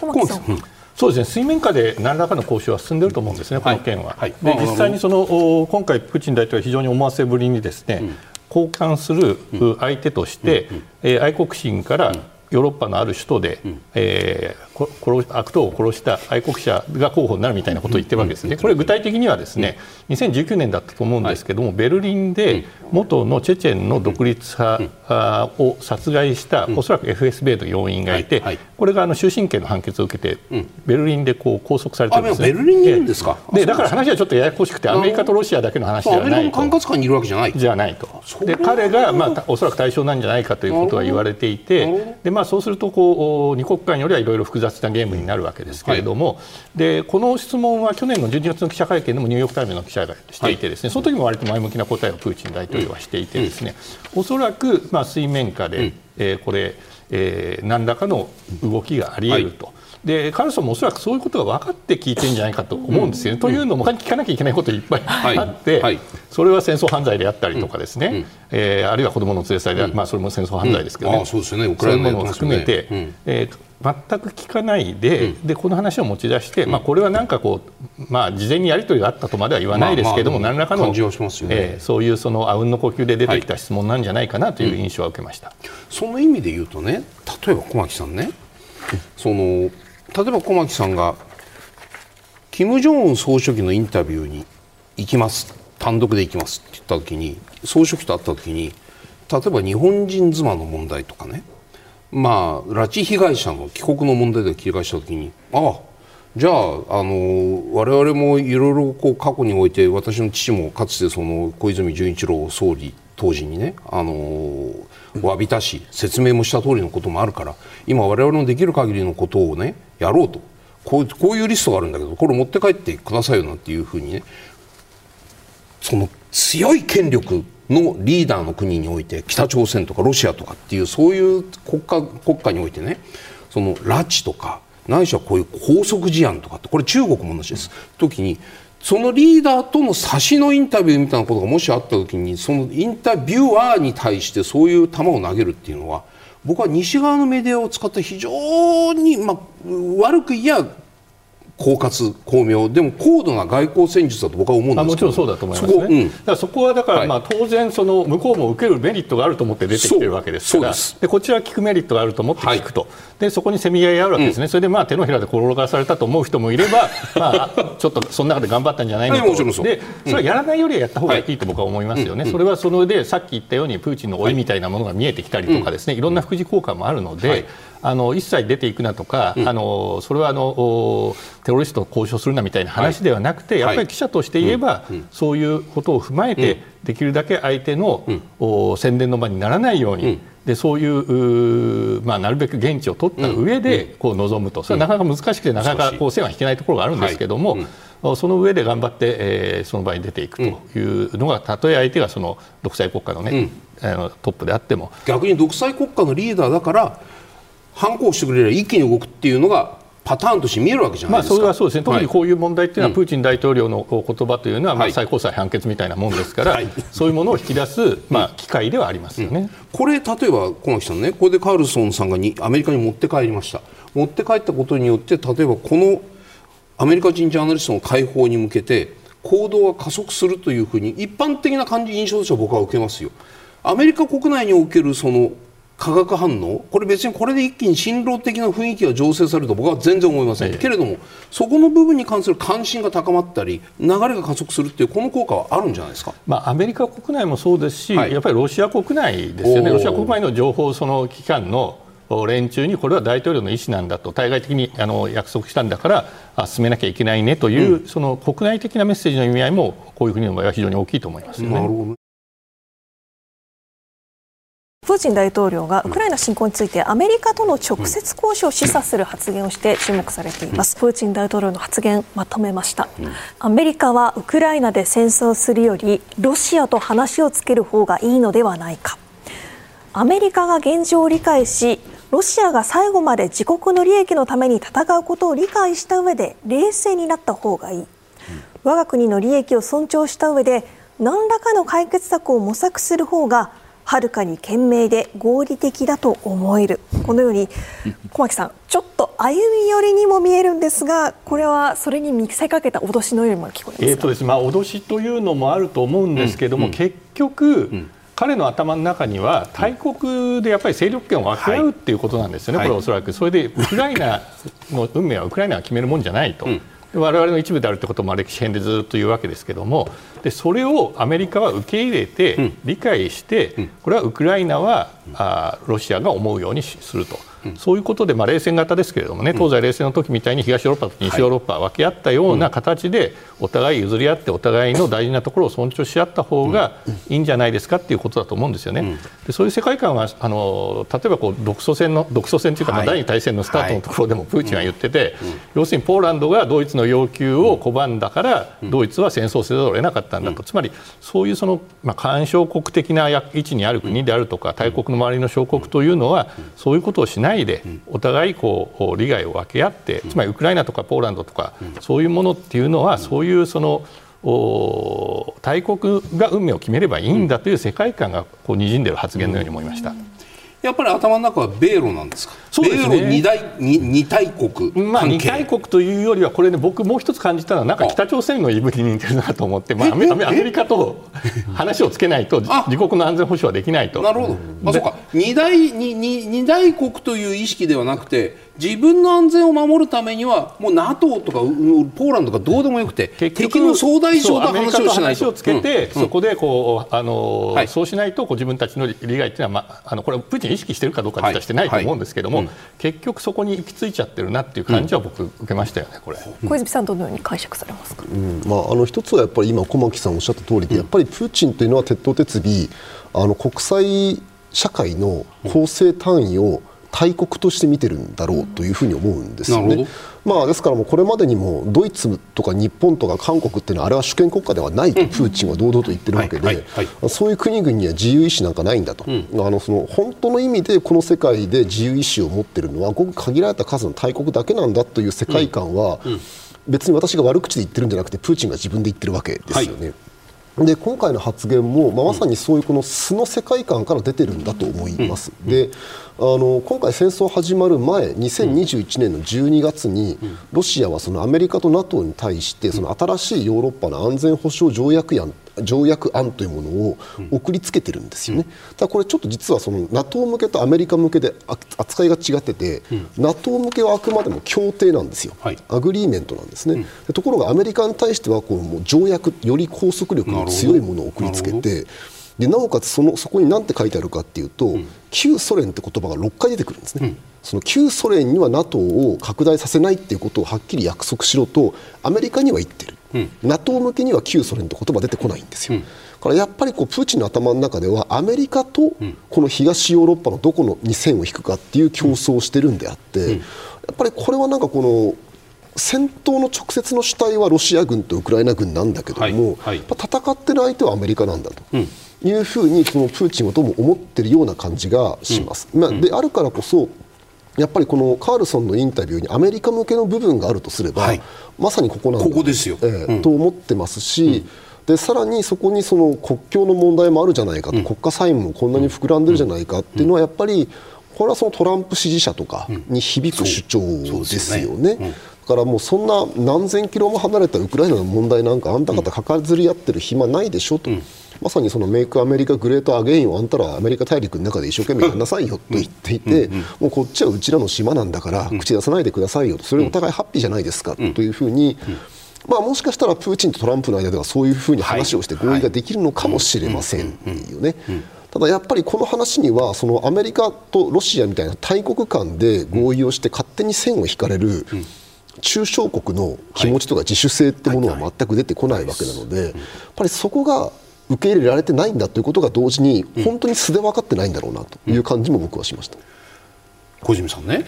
うんそうですね。水面下で何らかの交渉は進んでいると思うんですね、この件は。はい。はい、で実際にその今回、プーチン大統領は非常に思わせぶりにですね、うん。交換する相手として、え愛国心からヨーロッパのある首都で、うん、えー、殺悪党を殺した愛国者が候補になるみたいなことを言ってるわけですね、これ、具体的にはですね2019年だったと思うんですけども、はい、ベルリンで元のチェチェンの独立派を殺害した、おそらく FSB の要員がいて、これがあの終身刑の判決を受けて、ベルリンでこう拘束されてるんですね。ベルリンにいるんですか、でだか。ら話はちょっとややこしくて、アメリカとロシアだけの話じゃないと。アメリカの管轄下にいるわけじゃない。じゃないと。で彼が、まあ、おそらく対象なんじゃないかということが言われていて、でまあ、そうするとこう二国間よりはいろいろ複雑なゲームになるわけですけれども、はい、でこの質問は去年の12月の記者会見でもニューヨーク・タイムズの記者がしていてですね、はい、その時も割と前向きな答えをプーチン大統領はしていてですね、うん、おそらくまあ水面下で、うん、えー、これ、えー、何らかの動きがあり得ると。はい。でカルソンもおそらくそういうことが分かって聞いてるんじゃないかと思うんですよね。うん、というのも他に聞かなきゃいけないこといっぱいあって、はい。はい、それは戦争犯罪であったりとかですね、うん、えー、あるいは子どもの連れ去りで、うん、まあ、それも戦争犯罪ですけどね、うん、そうですね。そういうものを含めて、うん、えー全く聞かないで,、でこの話を持ち出して、まあ、これはなんかこう、まあ、事前にやり取りがあったとまでは言わないですけれども、まあまあ、何らかの、ね。えー、そういうそのあうんの呼吸で出てきた質問なんじゃないかなという印象は受けました、その意味で言うとね例えば小牧さんね。その例えば小牧さんが金正恩総書記のインタビューに行きます単独で行きますって言った時に総書記と会った時に例えば日本人妻の問題とかねまあ拉致被害者の帰国の問題で切り返した時にああじゃあ、あの我々もいろいろこう過去において私の父もかつてその小泉純一郎総理当時にね、あの詫びたし説明もした通りのこともあるから今我々のできる限りのことをねやろうと。こうこういうリストがあるんだけどこれ持って帰ってくださいよなんていうふうにねその強い権力のリーダーの国において北朝鮮とかロシアとかっていうそういう国家国家においてねその拉致とかないしはこういう拘束事案とかってこれ中国も同じです。時にそのリーダーとの差しのインタビューみたいなことがもしあった時にそのインタビュアーに対してそういう球を投げるっていうのは僕は西側のメディアを使って非常に、まあ、悪く言えば狡猾巧妙。でも高度な外交戦術だと僕は思うんですもちろんそうだと思いますね。そこ,、うん、だからそこはだから、まあ、当然その向こうも受けるメリットがあると思って出てきてるわけですから。でこちらは聞くメリットがあると思って聞くと、はい、でそこにせめぎ合いあるわけですね、うん、それでまあ手のひらで転がされたと思う人もいれば、まあ、ちょっとその中で頑張ったんじゃないのと、そでそれはやらないよりはやった方がい。いと僕は思いますよね、はい、それはそれでさっき言ったようにプーチンの老いみたいなものが見えてきたりとかですね、いろんな副次効果もあるので、はいあの一切出ていくなとか、うん、あのそれはあのテロリストと交渉するなみたいな話ではなくて、はい、やっぱり記者として言えば、はい、そういうことを踏まえて、できるだけ相手の、うん、宣伝の場にならないように。うん。でそういうまあ、なるべく現地を取った上でこう臨むと、それはなかなか難しくてなかなかこう線は引けないところがあるんですけども、はい、その上で頑張って、えー、その場に出ていくというのがたとえ相手がその独裁国家の,、ねうん、あのトップであっても。逆に独裁国家のリーダーだから反抗してくれれば一気に動くっていうのがパターンとして見えるわけじゃないですか、まあ、それはそうですね、特にこういう問題っていうのは、プーチン大統領の言葉というのは、まあ、最高裁判決みたいなもんですから、はい、そういうものを引き出す、まあ、機会ではありますよね、うん、これ、例えば小牧さんね、これでカールソンさんがにアメリカに持って帰りました、持って帰ったことによって、例えばこのアメリカ人ジャーナリストの解放に向けて、行動が加速するというふうに、一般的な感じ、印象としては僕は受けますよ。アメリカ国内におけるその化学反応？これ別にこれで一気に進路的な雰囲気が醸成されると僕は全然思いません、ええ、けれどもそこの部分に関する関心が高まったり流れが加速するっていうこの効果はあるんじゃないですか、まあ、アメリカ国内もそうですし、はい、やっぱりロシア国内ですよね。ロシア国内の情報その機関の連中にこれは大統領の意思なんだと対外的にあの約束したんだから進めなきゃいけないねという、うん、その国内的なメッセージの意味合いもこういう国の場合は非常に大きいと思いますよね。プーチン大統領がウクライナ侵攻についてアメリカとの直接交渉を示唆する発言をして注目されています。プーチン大統領の発言まとめました。アメリカはウクライナで戦争するよりロシアと話をつける方がいいのではないか。アメリカが現状を理解しロシアが最後まで自国の利益のために戦うことを理解した上で冷静になった方がいい。我が国の利益を尊重した上で何らかの解決策を模索する方がはるかに賢明で合理的だと思える。このように小牧さんちょっと歩み寄りにも見えるんですがこれはそれに見せかけた脅しのようにも聞こえますえーとですまあ、脅しというのもあると思うんですけども、うん、結局、うん。彼の頭の中には大国でやっぱり勢力圏を分け合うっていうことなんですよね、はい、これおそらく。それでウクライナの運命はウクライナが決めるもんじゃないと。うん我々の一部であるということも歴史編でずっと言うわけですけれどもでそれをアメリカは受け入れて理解して、これはウクライナはあロシアが思うようにすると。そういうことで、まあ、冷戦型ですけれどもね東西冷戦の時みたいに東ヨーロッパと西ヨーロッパは分け合ったような形でお互い譲り合ってお互いの大事なところを尊重し合った方がいいんじゃないですかっていうことだと思うんですよね。でそういう世界観はあの例えばこう独ソ戦の独ソ戦というか、まあ、第二次大戦のスタートのところでもプーチンは言ってて、要するにポーランドがドイツの要求を拒んだからドイツは戦争せざるを得なかったんだと、つまりそういうその、まあ、干渉国的な位置にある国であるとか大国の周りの小国というのはそういうことをしないでお互いこう利害を分け合ってつまりウクライナとかポーランドとかそういうものっていうのはそういうその大国が運命を決めればいいんだという世界観がこう滲んでいる発言のように思いました。やっぱり頭の中は米ロなんですか？そうですね。二大二二大国まあ二大国というよりはこれね僕もう一つ感じたのはなんか北朝鮮の言い分に似てるなと思って、まあアメリカと話をつけないと自国の安全保障はできないと。なるほど。まあそうか。二大二二二大国という意識ではなくて。自分の安全を守るためにはもう NATO とかポーランドとかどうでもよくて敵の総大将と話をしないと。をつけて、うん、そこでこうあの、はい、そうしないとこう自分たちの利害っていうのは、まあ、あのこれプーチン意識してるかどうかってしてない。と思うんですけども、はい。はいうん、結局そこに行き着いちゃってるなっていう感じは僕、受けましたよねこれ。小泉さんどのように解釈されますか、うん。まあ、あの一つはやっぱり今小牧さんおっしゃった通りで、やっぱりプーチンというのは鉄頭鉄尾あの国際社会の構成単位を、うん大国として見てるんだろうというふうに思うんですよね。まあ、ですからもうこれまでにもドイツとか日本とか韓国っていうのはあれは主権国家ではないとプーチンは堂々と言ってるわけでそういう国々には自由意志なんかないんだと、うん、あのその本当の意味でこの世界で自由意志を持っているのはごく限られた数の大国だけなんだという世界観は、別に私が悪口で言ってるんじゃなくてプーチンが自分で言ってるわけですよね。はいで今回の発言も、まあ、まさにそういうこの素の世界観から出てるんだと思います。であの今回、戦争始まる前2021年の12月にロシアはそのアメリカと NATO に対してその新しいヨーロッパの安全保障条約案条約案というものを送りつけてるんですよね。ただこれちょっと実はその NATO 向けとアメリカ向けで扱いが違ってて、うん、NATO 向けはあくまでも協定なんですよ、はい、アグリーメントなんですね。うん、ところがアメリカに対してはこうもう条約より拘束力の強いものを送りつけて。でなおかつそのそこに何て書いてあるかっていうと、うん、旧ソ連って言葉が6回出てくるんですね、うん、その旧ソ連には NATO を拡大させないっていうことをはっきり約束しろとアメリカには言ってる、うん、NATO 向けには旧ソ連って言葉出てこないんですよ、からやっぱりこうプーチンの頭の中ではアメリカとこの東ヨーロッパのどこのに線を引くかっていう競争をしてるんであって、やっぱりこれはなんかこの戦闘の直接の主体はロシア軍とウクライナ軍なんだけども、はい。はい、戦ってる相手はアメリカなんだと。うん。いうふうにそのプーチンはどうも思っているような感じがします。うん、まあ、であるからこそやっぱりこのカールソンのインタビューにアメリカ向けの部分があるとすれば、はい、まさにここなんだここですよ、えー、うん、と思ってますし、でさらにそこにその国境の問題もあるじゃないかと、うん、国家債務もこんなに膨らんでるじゃないかっていうのはやっぱりこれはそのトランプ支持者とかに響く主張ですよね。だからもうそんな何千キロも離れたウクライナの問題なんかあんた方かかずり合ってる暇ないでしょと。うん。まさにそのメイクアメリカグレートアゲインをあんたらアメリカ大陸の中で一生懸命やんなさいよと言っていて、もうこっちはうちらの島なんだから口出さないでくださいよと。それお互いハッピーじゃないですかというふうに、まあ、もしかしたらプーチンとトランプの間ではそういうふうに話をして合意ができるのかもしれませんよね。ただやっぱりこの話にはそのアメリカとロシアみたいな大国間で合意をして勝手に線を引かれる中小国の気持ちとか自主性ってものは全く出てこないわけなのでやっぱりそこが受け入れられてないんだということが同時に本当に素で分かってないんだろうなという感じも僕はしました、小泉さんね。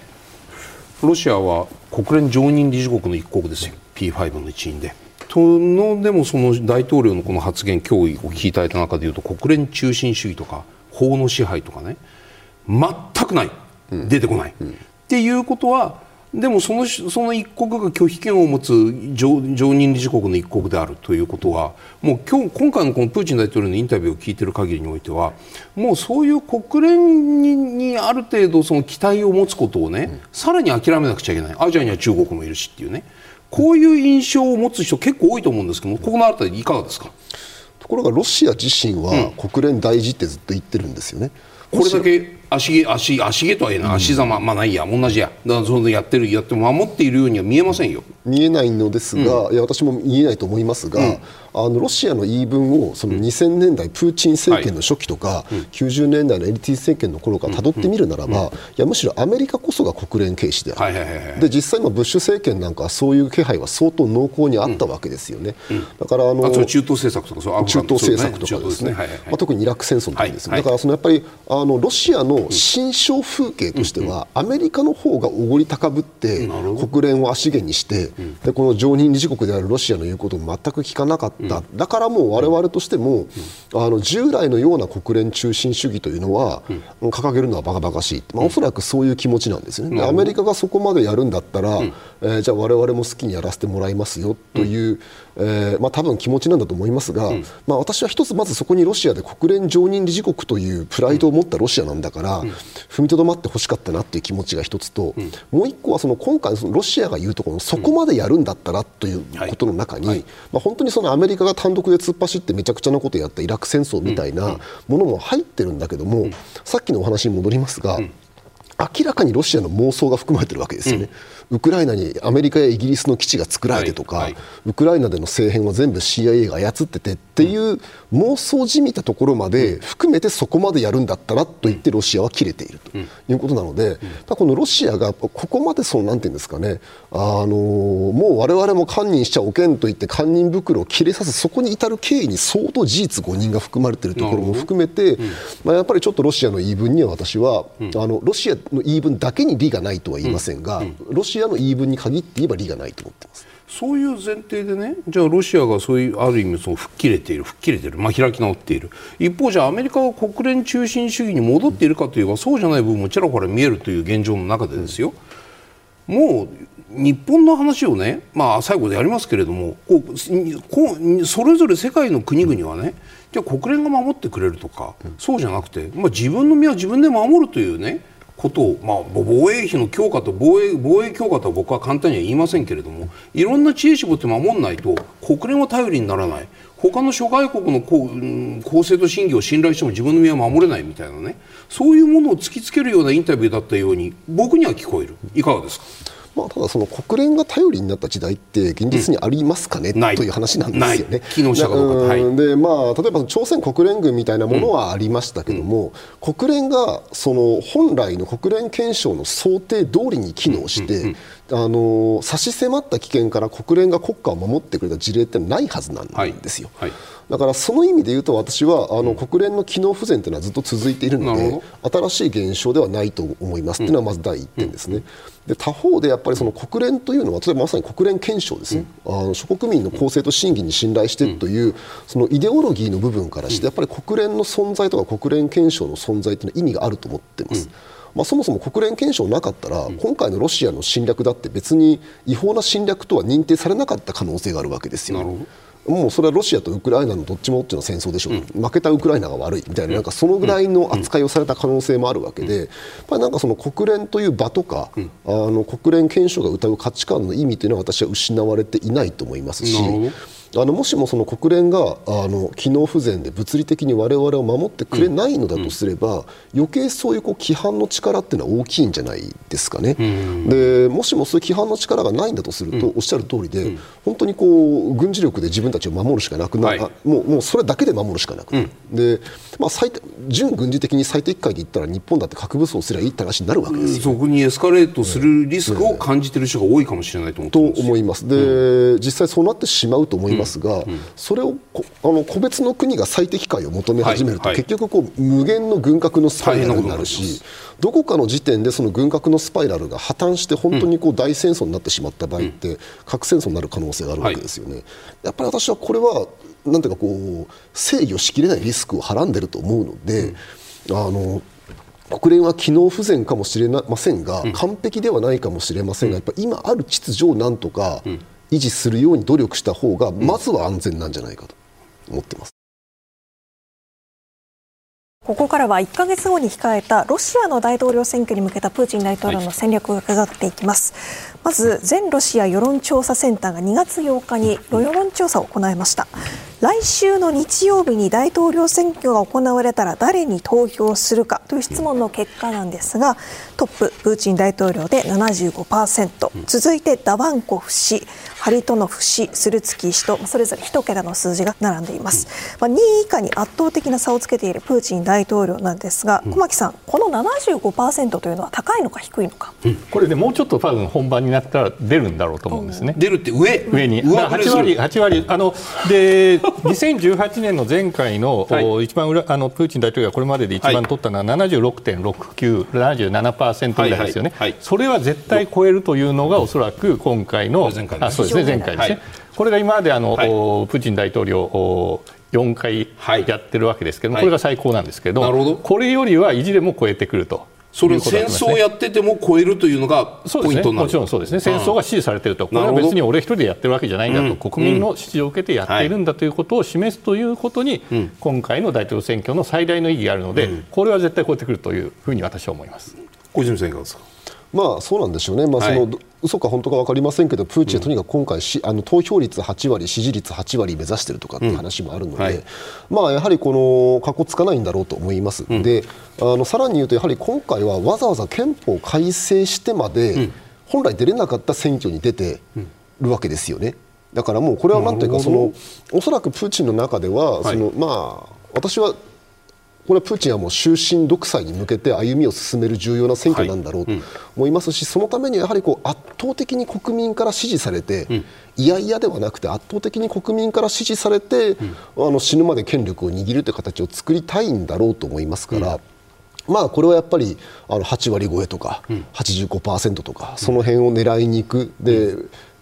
ロシアは国連常任理事国の一国ですよ。P5 の一員で。とのでもその大統領のこの発言今日お聞きいただいた中でいうと国連中心主義とか法の支配とかね全くない、出てこない、うん、っていうことはでもそのその一国が拒否権を持つ常任理事国の一国であるということはもう今日今回のこのプーチン大統領のインタビューを聞いている限りにおいてはもうそういう国連ににある程度その期待を持つことをね、うん、さらに諦めなくちゃいけない。アジアには中国もいるしっていうね。こういう印象を持つ人結構多いと思うんですけどここのあたりいかがですか？ところがロシア自身は国連大事ってずっと言ってるんですよね。これだけ足毛足足毛とは言えない、足ざま、まあないや、同じや、だからそのやってる、やって守っているようには見えませんよ。見えないのですが、いや私も見えないと思いますが、あのロシアの言い分をその2000年代、プーチン政権の初期とか、90年代のエリティ政権の頃から辿ってみるならば、いやむしろアメリカこそが国連軽視である、はいはいはいはいで実際、今ブッシュ政権なんかはそういう気配は相当濃厚にあったわけですよね。だからあの中東政策とかそう中東政策とかですね、はいはいはい。まあ、特にイラク戦争の時ですね、はいだからそのやっぱりあのロシアの心象風景としては、アメリカの方がおごり高ぶって国連を足毛にして、でこの常任理事国であるロシアの言うことを全く聞かなかった、だ。からもう我々としても、あの従来のような国連中心主義というのは、掲げるのはバカバカしい、まあ、おそらくそういう気持ちなんですよね。でアメリカがそこまでやるんだったら、えーじゃあ我々も好きにやらせてもらいますよという、えーまあ、多分気持ちなんだと思いますが、まあ、私は一つまずそこにロシアで国連常任理事国というプライドを持ったロシアなんだから、踏みとどまってほしかったなという気持ちが一つと、もう一個はその今回そのロシアが言うところのそこまでやるんだったらということの中に、まあ、本当にそのアメリカが単独で突っ走ってめちゃくちゃなことをやったイラク戦争みたいなものも入ってるんだけども、さっきのお話に戻りますが、明らかにロシアの妄想が含まれているわけですよね、ウクライナにアメリカやイギリスの基地が作られてとか、はいはい。ウクライナでの政変は全部 CIA が操っててっていう妄想じみたところまで含めてそこまでやるんだったらと言ってロシアは切れているということなので、このロシアがここまでそのなんていうんですかね、あのもう我々も堪忍しちゃおけんと言って堪忍袋を切れさせそこに至る経緯に相当事実誤認が含まれているところも含めて、まあ、やっぱりちょっとロシアの言い分には私は、あのロシアの言い分だけに利がないとは言いませんが、ロシアの言い分に限って言えば利がないと思ってます。そういう前提でね、じゃあロシアがそういうある意味その吹っ切れている、吹っ切れている、まあ、開き直っている、一方、じゃあアメリカが国連中心主義に戻っているかといえば、そうじゃない部分もちらほら見えるという現状の中でですよ、もう日本の話をね、まあ、最後でやりますけれども、こうそれぞれ世界の国々はね、じゃあ国連が守ってくれるとか、そうじゃなくて、まあ、自分の身は自分で守るというね、ことを、まあ、防衛費の強化と防衛防衛強化とは僕は簡単には言いませんけれどもいろんな知恵絞って守らないと国連は頼りにならない。他の諸外国の公正と審議を信頼しても自分の身は守れないみたいなね。そういうものを突きつけるようなインタビューだったように僕には聞こえる。いかがですか？まあ、ただその国連が頼りになった時代って現実にありますかね、ない。という話なんですよね。機能したかどうかなはい。んでまあ、例えば朝鮮国連軍みたいなものはありましたけども、国連がその本来の国連憲章の想定通りに機能して、あの差し迫った危険から国連が国家を守ってくれた事例ってないはずなんですよ。はい。だからその意味で言うと私はあの国連の機能不全というのはずっと続いているので新しい現象ではないと思いますというのはまず第一点ですね。で他方でやっぱりその国連というのは例えばまさに国連憲章ですね、あの諸国民の公正と審議に信頼してというそのイデオロギーの部分からしてやっぱり国連の存在とか国連憲章の存在というのは意味があると思っています。まあ、そもそも国連憲章なかったら、今回のロシアの侵略だって別に違法な侵略とは認定されなかった可能性があるわけですよ。もうそれはロシアとウクライナのどっちもどっちの戦争でしょう、負けたウクライナが悪いみたいななんかそのぐらいの扱いをされた可能性もあるわけで、やっぱりなんかその国連という場とか、あの国連憲章が謳う価値観の意味というのは私は失われていないと思いますし。あのもしもその国連があの機能不全で物理的に我々を守ってくれないのだとすれば、余計そういうこう規範の力っていうのは大きいんじゃないですかね。でもしもそういう規範の力がないんだとすると、おっしゃる通りで、本当にこう軍事力で自分たちを守るしかなくな、はい。あもうもうそれだけで守るしかなくなる、でまあ、最低準軍事的に最適解で言ったら日本だって核武装すればいいって話になるわけですよ。そこにエスカレートするリスクを感じている人が多いかもしれないと思います。で、実際そうなってしまうと思いますが、それをこあの個別の国が最適解を求め始めると、結局こう、無限の軍拡のスパイラルになるし、どこかの時点でその軍拡のスパイラルが破綻して、本当にこう大戦争になってしまった場合って、核戦争になる可能性があるわけですよね。やっぱり私はこれはなんていうかこう制御しきれないリスクをはらんでると思うので、あの国連は機能不全かもしれませんが、完璧ではないかもしれませんが、やっぱ今ある秩序をなんとか維持するように努力した方が、まずは安全なんじゃないかと思ってます。ここからは1か月後に控えたロシアの大統領選挙に向けたプーチン大統領の戦略を伺っていきます、はい、まず全ロシア世論調査センターが2月8日に世論調査を行いました。来週の日曜日に大統領選挙が行われたら誰に投票するかという質問の結果なんですがトッププーチン大統領で75%続いてダバンコフ氏ハリトノフ氏スルツキー氏とそれぞれ1桁の数字が並んでいます、まあ、2位以下に圧倒的な差をつけているプーチン大統領なんですが小牧さんこの75%というのは高いのか？低いのか、うん、これでもうちょっと多分本番になったら出るんだろうと思うんですね。出るって上。上に。8割8割。あので2018年の前回の、はい、一番裏あのプーチン大統領がこれまでで一番取ったのは76.69、77%ぐらいですよね、はいはい、それは絶対超えるというのがおそらく今回の、あそうですね前回ですね、これが今まであの、プーチン大統領4回やってるわけですけども、これが最高なんですけどこれよりはいずれも超えてくると。それ戦争をやってても超えるというのがポイントもちろんそうですね、戦争が支持されていると、これは別に俺一人でやってるわけじゃないんだと、国民の支持を受けてやっているんだということを示すということに、今回の大統領選挙の最大の意義があるので、これは絶対超えてくるというふうに私は思います。小泉さんいかがですか？まあそうなんでしょうね、まあその、はい、嘘か本当か分かりませんけど、プーチンはとにかく今回し、あの投票率8割、支持率8割目指しているとかっていう話もあるので、うんはい、まあ、やはりこのかっこつかないんだろうと思います、うん、であのさらに言うと、やはり今回はわざわざ憲法改正してまで、うん、本来出れなかった選挙に出てるわけですよね。だからもうこれはなんていうかそのおそらくプーチンの中ではその、はい、まあ私はこれはプーチンはもう終身独裁に向けて歩みを進める重要な選挙なんだろうと思いますし、そのためにやはりこう圧倒的に国民から支持されて、いやいやではなくて圧倒的に国民から支持されて、あの死ぬまで権力を握るという形を作りたいんだろうと思いますから。まあこれはやっぱりあの8割超えとか85%とかその辺を狙いにいく。で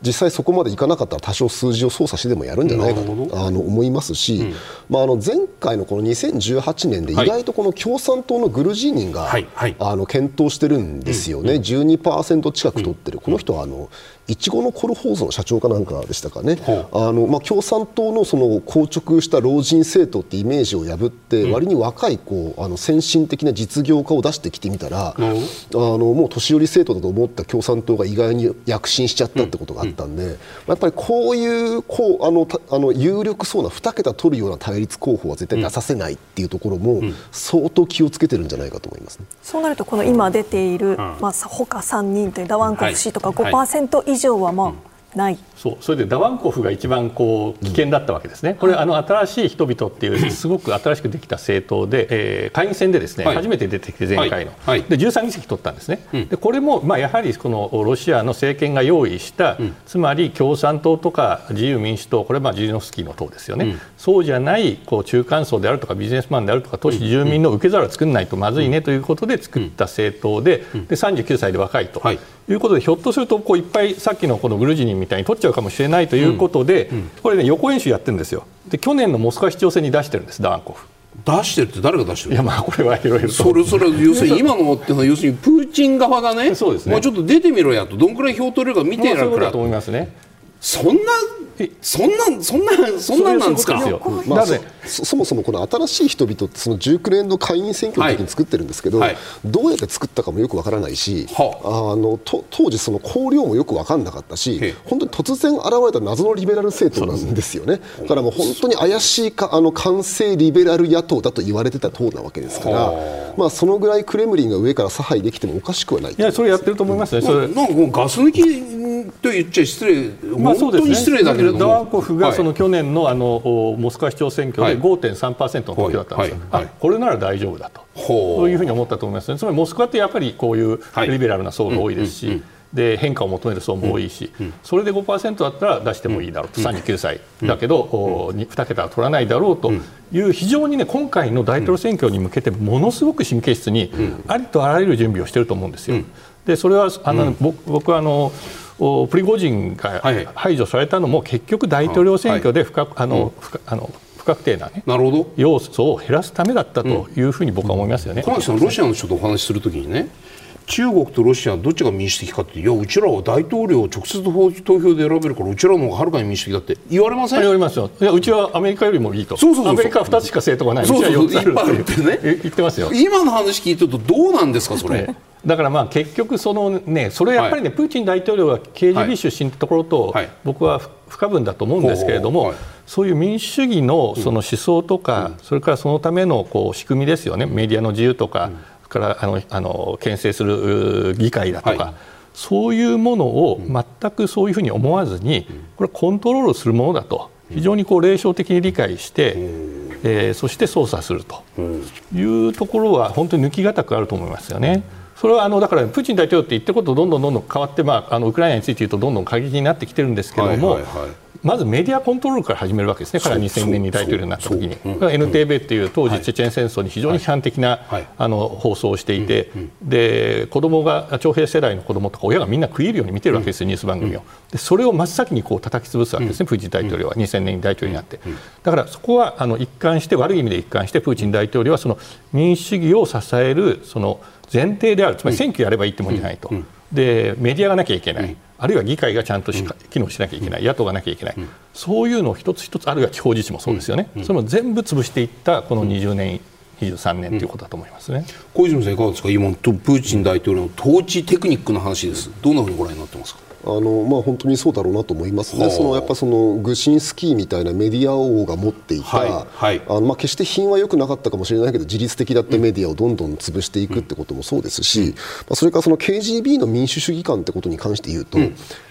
実際そこまでいかなかったら多少数字を操作してでもやるんじゃないかとあの思いますし、うん、まあ、あの前回のこの2018年で意外とこの共産党のグルジーニンが、はいはい、あの検討してるんですよね、うん、12%近く取ってる、この人はあのいちごのコルホーズの社長かなんかでしたかね、あのまあ、共産党のその硬直した老人政党ってイメージを破って、割に若いこうあの先進的な実業家を出してきてみたら、あのもう年寄り政党だと思った共産党が意外に躍進しちゃったってことがあったんで、やっぱりこういうこうあのあの有力そうな2桁取るような対立候補は絶対出させないっていうところも、相当気をつけてるんじゃないかと思います、ね、そうなるとこの今出ている、まあ、他3人というダワンコフ氏とか5%以上以上はもうない。そう。それでダワンコフが一番こう危険だったわけですね、これ、あの新しい人々っていうすごく新しくできた政党で、えー、下院選でですね、はい、初めて出てきて前回の、はい、で13議席取ったんですね、うん、でこれも、まあ、やはりこのロシアの政権が用意した、うん、つまり共産党とか自由民主党これはジリノフスキーの党ですよね、うん、そうじゃないこう中間層であるとかビジネスマンであるとか都市住民の受け皿を作らないとまずいねということで作った政党で,、で39歳で若いと。はい。いうことでひょっとするとこういっぱいさっきのこのグルジニンみたいに取っちゃうかもしれないということで、うんうん、これね予行演習やってるんですよ。で去年のモスクワ市長選に出してるんですダーンコフ。出してるって誰が出してるいやまあこれはいろいろそれそれ要するに今のっていうのは要するにプーチン側がねそうですね、まあ、ちょっと出てみろやとどんくらい票取れるか見てやる。から、と思いますねそんなそんなそんなそんなんなんですか？まあ、そそもそもこの新しい人々ってその19年の会員選挙の時に作ってるんですけど、はい、どうやって作ったかもよくわからないし、はあ、あのと当時その綱領もよく分かんなかったし、本当に突然現れた謎のリベラル政党なんですよね。だからもう本当に怪しいかあの完成リベラル野党だと言われてた党なわけですから、まあそのぐらいクレムリンが上から差配できてもおかしくはない。いやそれやってると思いますね。それなんかもうガス抜きと言っちゃ失礼、まあ、本当に失礼だけれども。ダワンコフがその去年のあのモスクワ市長選挙で5.3%の投票だったんですよ、はい。はい、これなら大丈夫だと、そういうふうに思ったと思いますね、つまりモスクワってやっぱりこういうリベラルな層が多いですし。で変化を求める層も多いし、それで5%だったら出してもいいだろうと、39歳だけど、2桁は取らないだろうと。いう、非常に、ね、今回の大統領選挙に向けて、ものすごく神経質に、ありとあらゆる準備をしていると思うんですよ。でそれはあの、僕はあのプリゴジンが排除されたのも結局大統領選挙で不可,、あの不あの不確定な,、ね、なるほど。要素を減らすためだったというふうに僕は思いますよね。小牧さん、ロシアの人とお話しするときにね、中国とロシアどっちが民主的かっていやうちらは大統領を直接投票で選べるからうちらの方がはるかに民主的だって言われません？言われますよ。いやうちはアメリカよりもいいと。そうそうそうアメリカは2つしか政党がない。そうそうそう。うちは4つあるいっぱいあるってね。言言ってますよ。今の話聞いてるとどうなんですかそれ、ねだからまあ結局その、ね、それやっぱりね、プーチン大統領が KGB 出身ってところと、はい。僕は不不可分だと思うんですけれども、そういう民主主義のその思想とか、それからそのためのこう仕組みですよね、メディアの自由とか、それからあのあの牽制するう議会だとか。はい。そういうものを全くそういうふうに思わずに、これはコントロールするものだと、非常にこう霊障的に理解して、えーそして操作するというところは、本当に抜き難くあると思いますよね。それはあのだからプーチン大統領って言ってることどんどんどんどん変わって、まあ、あのウクライナについて言うとどんどん過激になってきてるんですけれども、はいはいはい。まずメディアコントロールから始めるわけですね、彼は2000年に大統領になった時に、これは NTV っていう当時、チェチェン戦争に非常に批判的な、はい。あの放送をしていて、で子供が、徴兵世代の子供とか、親がみんな食い入るように見てるわけですよ、ニュース番組を。でそれを真っ先にこう叩き潰すわけですね、プーチン大統領は、2000年に大統領になって。だからそこはあの一貫して、悪い意味で一貫して、プーチン大統領はその民主主義を支えるその前提である、つまり選挙やればいいってもんじゃないと。でメディアがなきゃいけない、あるいは議会がちゃんとしか機能しなきゃいけない、野党がなきゃいけない、そういうのを一つ一つ、あるいは地方自治もそうですよね、それも全部潰していったこの20年、23年ということだと思いますね。小泉さん、いかがですか、今、プーチン大統領の統治テクニックの話です、どんなふうにご覧になってますか？あのまあ、本当にそうだろうなと思いますね、はあそのやっぱそのグシンスキーみたいなメディア王が持っていた、はいはい。あのまあ、決して品は良くなかったかもしれないけど、自律的だったメディアをどんどん潰していくってこともそうですし、まあ、それからその KGB の民主主義観ってことに関して言うと、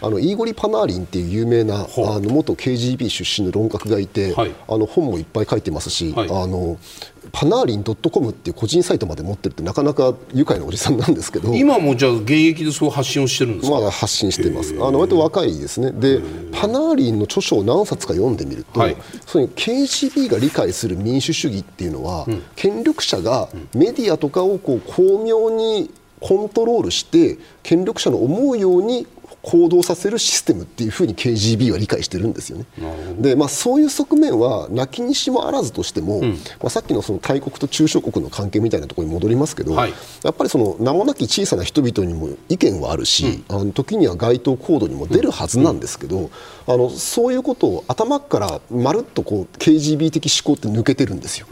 あのイーゴリ・パナーリンっていう有名なあの元 KGB 出身の論客がいて、はい。あの本もいっぱい書いてますし、はい。あのパナーリン .com っていう個人サイトまで持ってるってなかなか愉快なおじさんなんですけど。今もじゃあ、現役でそう発信をしてるんですか？まだ発信しています。あの割と若いですね。で、パナーリンの著書を何冊か読んでみると、はいその KGB が理解する民主主義っていうのは、権力者がメディアとかをこう巧妙にコントロールして権力者の思うように行動させるシステムっていうふうに KGB は理解してるんですよね。で、まあ、そういう側面はなきにしもあらずとしても、まあ、さっきのその大国と中小国の関係みたいなところに戻りますけど、はい。やっぱりその名もなき小さな人々にも意見はあるし、あの時には街頭行動にも出るはずなんですけど、あのそういうことを頭からまるっとこう KGB 的思考って抜けてるんですよ。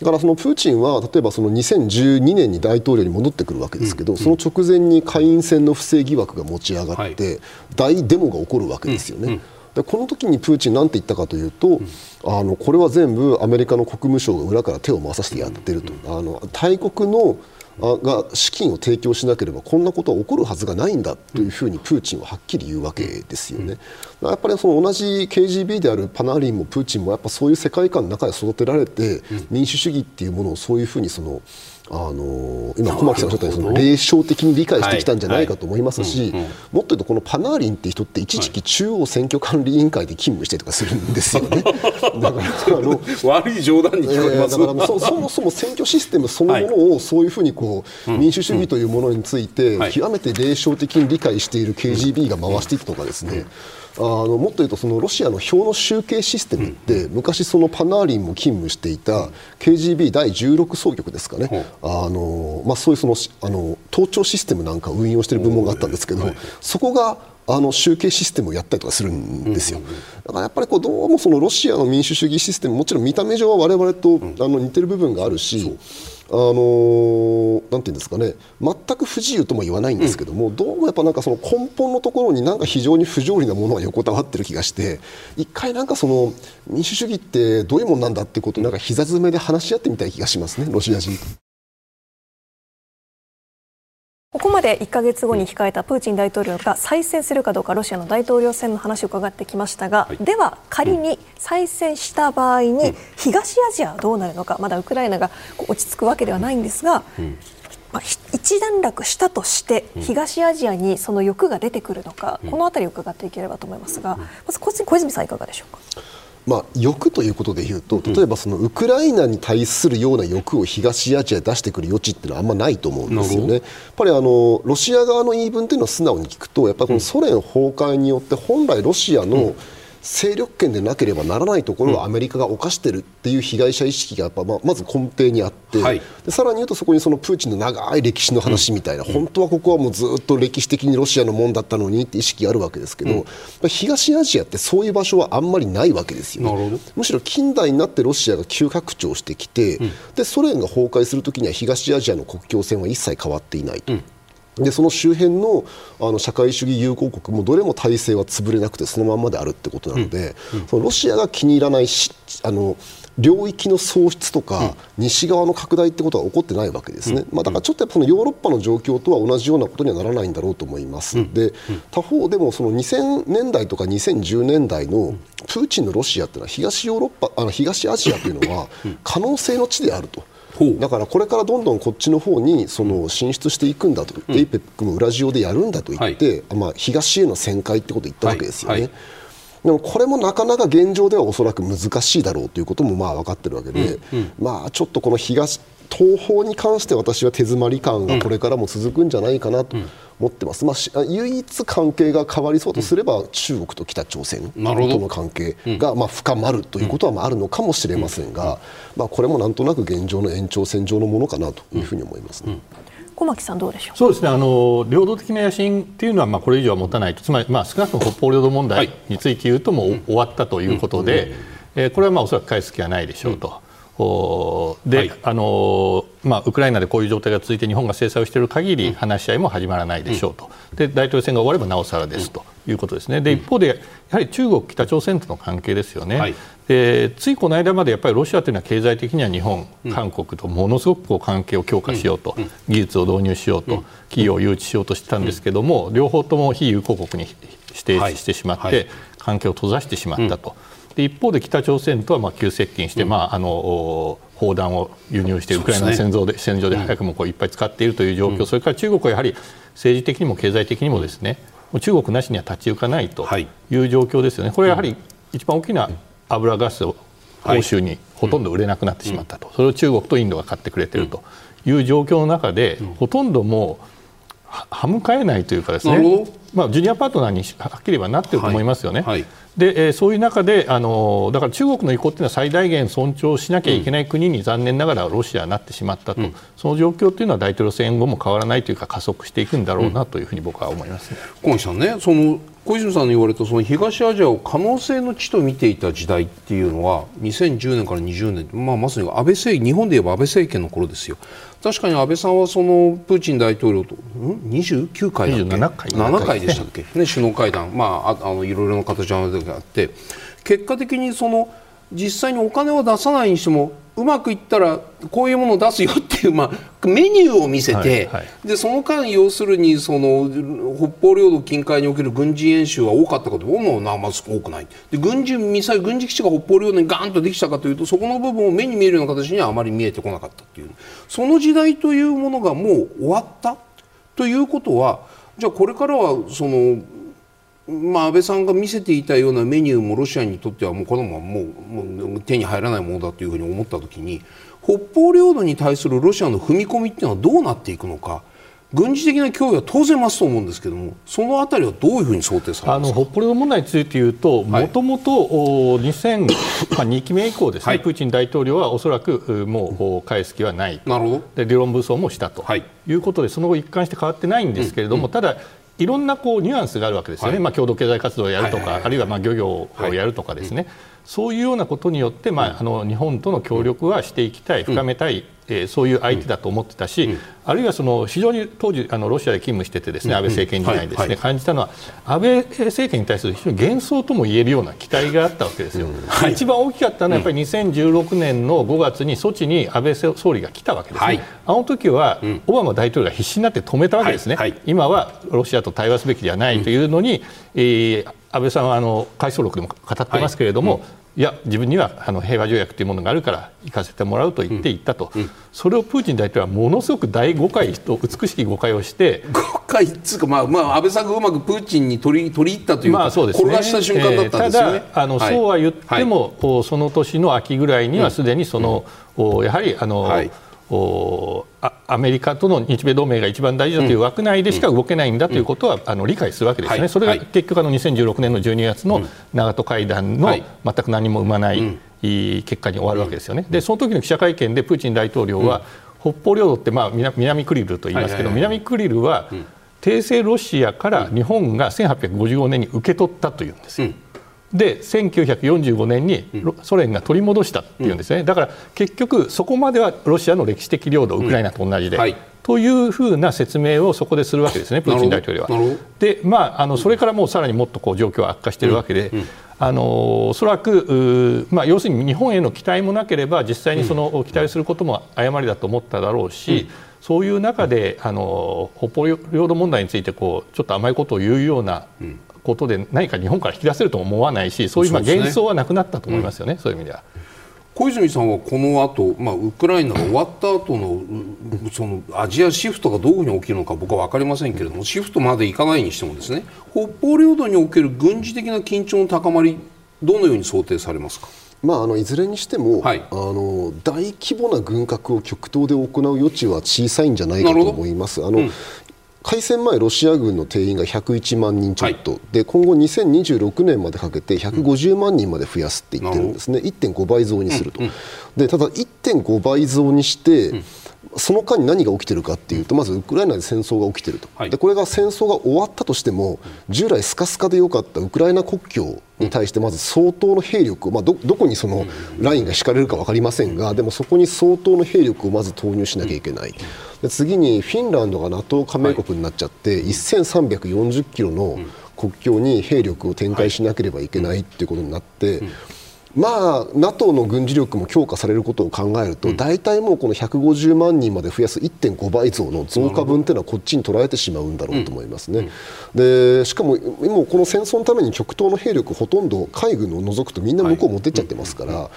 だからそのプーチンは例えばその2012年に大統領に戻ってくるわけですけど、その直前に下院選の不正疑惑が持ち上がって、大デモが起こるわけですよね。でこの時にプーチンなんて言ったかというと、あのこれは全部アメリカの国務省が裏から手を回させてやってると、あの大国のあが資金を提供しなければこんなことは起こるはずがないんだというふうにプーチンははっきり言うわけですよね。やっぱりその同じ KGB であるパナーリンもプーチンもやっぱそういう世界観の中で育てられて、民主主義っていうものをそういうふうにそのあの今、小牧さんおっしゃったようにその霊障的に理解してきたんじゃないかと思いますし、もっと言うとこのパナーリンって人って一時期中央選挙管理委員会で勤務してとかするんですよね。だからあの悪い冗談に聞こえます。だからそそもそも選挙システムそのものをそういうふうにこう、民主主義というものについてはい。極めて霊障的に理解している KGB が回していくとかですね、あのもっと言うとそのロシアの票の集計システムって昔そのパナーリンも勤務していた KGB 第16総局ですかね、あのまあ、そういうそのあの盗聴システムなんかを運用している部門があったんですけど、そこがあの集計システムをやったりとかするんですよ。だからやっぱりこうどうもそのロシアの民主主義システムもちろん見た目上は我々とあの似てる部分があるし。あのーなんていうんですかね全く不自由とも言わないんですけども、どうもやっぱなんかその根本のところになんか非常に不条理なものが横たわってる気がして一回なんかその民主主義ってどういうもんなんだってことをなんか膝詰めで話し合ってみたい気がしますねロシア人と。ここまで1か月後に控えたプーチン大統領が再選するかどうかロシアの大統領選の話を伺ってきましたが、では仮に再選した場合に東アジアはどうなるのかまだウクライナが落ち着くわけではないんですが、まあ、ひ一段落したとして東アジアにその欲が出てくるのか、この辺りを伺っていければと思いますが、まず小泉さんいかがでしょうか？まあ、欲ということでいうと例えばそのウクライナに対するような欲を東アジアで出してくる余地っていうのはあんまないと思うんですよね。やっぱりあのロシア側の言い分というのを素直に聞くとやっぱりこのソ連崩壊によって本来ロシアの勢力圏でなければならないところをアメリカが犯しているっていう被害者意識がやっぱままず根底にあって、はい、でさらに言うとそこにそのプーチンの長い歴史の話みたいな、うん、本当はここはもうずっと歴史的にロシアのもんだったのにって意識があるわけですけど、うん、東アジアってそういう場所はあんまりないわけですよ、ね、むしろ近代になってロシアが急拡張してきて、うん、でソ連が崩壊するときには東アジアの国境線は一切変わっていないと。でその周辺のあの社会主義友好国もどれも体制は潰れなくてそのままであるってことなので、うんうん、そのロシアが気に入らないしあの領域の喪失とか、西側の拡大ってことは起こってないわけですね、まあ、だからちょっとやっぱそのヨーロッパの状況とは同じようなことにはならないんだろうと思います、で他方でもその2000年代とか2010年代のプーチンのロシアっていうのは東ヨーロッパあの東アジアというのは可能性の地であると。だからこれからどんどんこっちの方にその進出していくんだと、うん、 APEC もウラジオでやるんだと言って、はい、まあ、東への旋回ってことを言ったわけですよね。はい。はい。でもこれもなかなか現状ではおそらく難しいだろうということもまあ分かっているわけで、うん。うん、まあ、ちょっとこの東東方に関して私は手詰まり感がこれからも続くんじゃないかなと思ってます、まあ、唯一関係が変わりそうとすれば、中国と北朝鮮。との関係がまあ深まるということはまああるのかもしれませんが、まあ、これもなんとなく現状の延長線上のものかなというふうに思います、ね。小牧さんどうでしょう？そうですね。あの領土的な野心っていうのはまあこれ以上は持たないと。つまりまあ少なくとも北方領土問題について言うともう終わったということで、えー、これはまあおそらく返す気はないでしょうと。で、はい、あのまあ、ウクライナでこういう状態が続いて日本が制裁をしている限り話し合いも始まらないでしょうと、で大統領選が終わればなおさらですということですね、で一方で、やはり中国、北朝鮮との関係ですよね、はい、でついこの間までやっぱりロシアというのは経済的には日本、韓国とものすごくこう関係を強化しようと、技術を導入しようと、企業を誘致しようとしてたんですけども、両方とも非友好国に指定してしまって、関係を閉ざしてしまったと。で一方で北朝鮮とはまあ急接近して、まあ、あの砲弾を輸入してウクライナの戦場で,、戦場で早くもこういっぱい使っているという状況、それから中国はやはり政治的にも経済的にもですね中国なしには立ち行かないとい。う状況ですよね。これやはり一番大きな油ガスを欧州にほとんど売れなくなってしまったと、それを中国とインドが買ってくれているという状況の中で、ほとんどもう歯向かえないというかですね、まあ、ジュニアパートナーにはっきりはなっていると思いますよね。はい。はいで、えー、そういう中であのだから中国の意向というのは最大限尊重しなきゃいけない国に残念ながらロシアはなってしまったと、うん、その状況というのは大統領選後も変わらないというか加速していくんだろうなというふうに僕は思います、ね、小西さんねその小泉さんの言われたその東アジアを可能性の地と見ていた時代っていうのは2010年から20年、まあ、まさに安倍政日本で言えば安倍政権の頃ですよ確かに安倍さんはそのプーチン大統領とん？29回だっけ？7回 ,7 回でしたっけ、ね、首脳会談、まあ、あのいろいろな形があって結果的にその実際にお金を出さないにしてもうまくいったらこういうものを出すよっていう、まあ、メニューを見せて、はいはい、でその間、要するにその北方領土近海における軍事演習は多かったかというと、まあ、まず多くない。で軍事ミサイル軍事基地が北方領土にガーンとできたかというとそこの部分を目に見えるような形にはあまり見えてこなかったという。その時代というものがもう終わったということはじゃあこれからはそのまあ、安倍さんが見せていたようなメニューもロシアにとってはもうこのままもうもう手に入らないものだというふうに思った時に北方領土に対するロシアの踏み込みっていうのはどうなっていくのか。軍事的な脅威は当然増すと思うんですけれども、そのあたりはどういうふうに想定されますか？あの北方領土問題について言うと、もともと2002 期目以降ですね、はい、プーチン大統領はおそらくもう返す気はない、なるほど。で理論武装もしたと、はい、いうことで、その後、一貫して変わってないんですけれども、うん、ただ、いろんなこうニュアンスがあるわけですよね、はい、まあ、共同経済活動をやるとか、あるいはまあ漁業をやるとかですね、そういうようなことによって、まあ、あの日本との協力はしていきたい、深めたい、えー、そういう相手だと思ってたし、うん、あるいはその非常に当時あのロシアで勤務しててですね安倍政権時代にですね、感じたのは安倍政権に対する非常に幻想とも言えるような期待があったわけですよ、はい、一番大きかったのはやっぱり2016年の5月にソチに安倍総理が来たわけですね、はい、あの時はオバマ大統領が必死になって止めたわけですね、はい、今はロシアと対話すべきではないというのに、えー、安倍さんはあの回想録でも語ってますけれども、いや自分にはあの平和条約というものがあるから行かせてもらうと言って行ったと、うん。うん、それをプーチン大統領はものすごく大誤解と美しい誤解をして誤解つうか、まあまあ、安倍さんがうまくプーチンに取り取り入ったというか、まあそうですね、転がした瞬間だったんですよね、えー、ただあの、はい、そうは言っても、はい、その年の秋ぐらいにはすでにその、うん、やはりあの、はい、おアメリカとの日米同盟が一番大事だという枠内でしか動けないんだということは、あの理解するわけですね、はい、それが結局あの2016年の12月の長門会談の全く何も生まない結果に終わるわけですよね。でその時の記者会見でプーチン大統領は、北方領土って、まあ、南クリルと言いますけど、南クリルは、帝政ロシアから日本が1855年に受け取ったというんですよ。で1945年にソ連が取り戻したっていうんですね、だから結局、そこまではロシアの歴史的領土、ウクライナと同じで。はい。というふうな説明をそこでするわけですね、プーチン大統領は。で、まあ、あのそれからもうさらにもっとこう状況は悪化しているわけで、うん。うん、あのおそらく、まあ、要するに日本への期待もなければ、実際にその期待することも誤りだと思っただろうし、うん、そういう中であの北方領土問題についてこうちょっと甘いことを言うようなことで何か日本から引き出せるとも思わないしそういうまあ幻想はなくなったと思いますよね、そういう意味では。小泉さんはこの後、まあウクライナが終わった後のそのアジアシフトがどういうふうに起きるのか僕は分かりませんけれどもシフトまでいかないにしてもですね北方領土における軍事的な緊張の高まりどのように想定されますか？まあ、あのいずれにしても、はい、あの大規模な軍拡を極東で行う余地は小さいんじゃないかと思います。あの、うん開戦前、ロシア軍の定員が101万人ちょっと、はい、で今後、2026年までかけて150万人まで増やすって言ってるんですね、1.5倍増にすると、でただ、1.5倍増にして、うん。その間に何が起きているかというとまずウクライナで戦争が起きていると、はい、でこれが戦争が終わったとしても従来スカスカでよかったウクライナ国境に対してまず相当の兵力を、まあ、どどこにそのラインが敷かれるか分かりませんがでもそこに相当の兵力をまず投入しなきゃいけないで次にフィンランドが NATO 加盟国になっちゃって1340キロの国境に兵力を展開しなければいけないということになって。まあ、NATO の軍事力も強化されることを考えると、うん、大体もうこの150万人まで増やす1.5倍増の増加分というのはこっちに捉えてしまうんだろうと思いますね、うん、でしかも今、この戦争のために極東の兵力ほとんど海軍を除くとみんな向こう持ってっちゃってますから。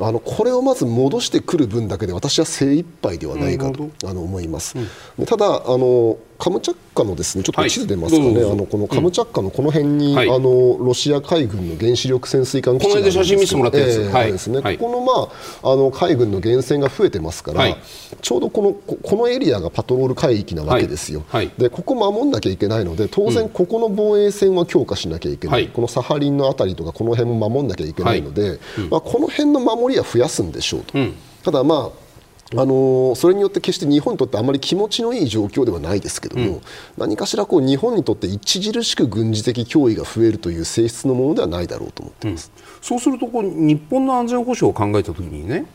あのこれをまず戻してくる分だけで私は精一杯ではないかとあの思います。うん、ただあのカムチャッカのですねちょっと地図出ますかね、はい、あのこのカムチャッカのこの辺に、うん、あのロシア海軍の原子力潜水艦基地があるんですけど、えーはい、ですね、はい、ここのまああの海軍の源泉が増えてますから、ちょうどこのこのエリアがパトロール海域なわけですよ。でここ守んなきゃいけないので当然ここの防衛線は強化しなきゃいけない。このサハリンのあたりとかこの辺も守んなきゃいけないので、まあこの辺の守りは増やすんでしょうと。ただまああのそれによって決して日本にとってあまり気持ちのいい状況ではないですけども、うん、何かしらこう日本にとって著しく軍事的脅威が増えるという性質のものではないだろうと思ってます、うん、そうするとこう日本の安全保障を考えたときにね、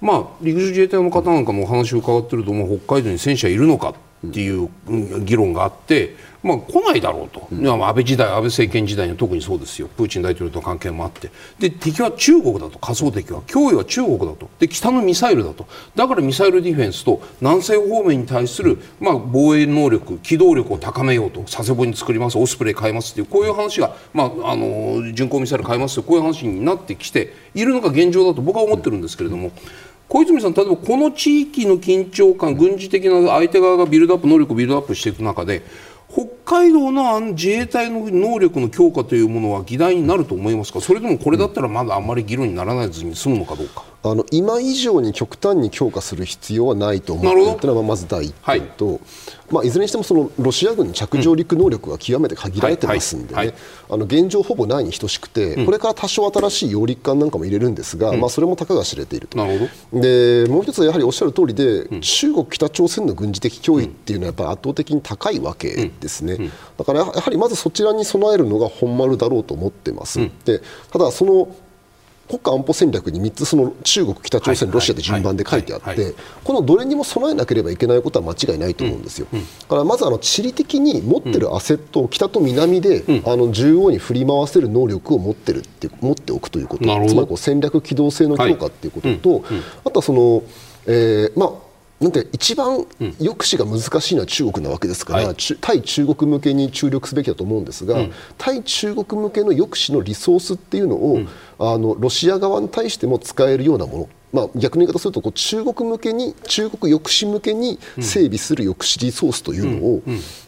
まあ、陸上自衛隊の方なんかもお話を伺っていると、北海道に戦車いるのかっていう議論があって、まあ、来ないだろうと、うん、安倍時代、安倍政権時代には特にそうですよ、プーチン大統領との関係もあって、で敵は中国だと、仮想敵は、脅威は中国だと。で、北のミサイルだと、だからミサイルディフェンスと南西方面に対する、まあ、防衛能力、機動力を高めようと、佐世保に作ります、オスプレイ変えますっていう、こういう話が、まあ、あの巡航ミサイル変えますとこういう話になってきているのが現状だと僕は思ってるんですけれども。小泉さん、例えばこの地域の緊張感、軍事的な相手側がビルドアップ、能力をビルドアップしていく中で、北海道の自衛隊の能力の強化というものは議題になると思いますか、それともこれだったらまだあんまり議論にならないずに済むのかどうか。あの今以上に極端に強化する必要はないと思っているというのがまず第一点と、はい、まあ、いずれにしてもそのロシア軍の着上陸能力が極めて限られてますんでね、あの現状ほぼないに等しくて、うん、これから多少新しい揚陸艦なんかも入れるんですが、うん、まあ、それもたかが知れていると。でもう一つはやはりおっしゃる通りで、うん、中国、北朝鮮の軍事的脅威っていうのはやっぱ圧倒的に高いわけですね、だからやはりまずそちらに備えるのが本丸だろうと思ってます。でただその国家安保戦略に3つその中国、北朝鮮、ロシアで順番で書いてあってこのどれにも備えなければいけないことは間違いないと思うんですよ。だからまずあの地理的に持ってるアセットを北と南であの縦横に振り回せる能力を持ってるって持っておくということ。つまりこう戦略機動性の強化っていうこととあとはその、えーまあなんて一番抑止が難しいのは中国なわけですから、対中国向けに注力すべきだと思うんですが、うん、対中国向けの抑止のリソースっていうのを、うん、あのロシア側に対しても使えるようなもの。まあ、逆に言い方するとこう中国向けに中国抑止向けに整備する抑止リソースというのを、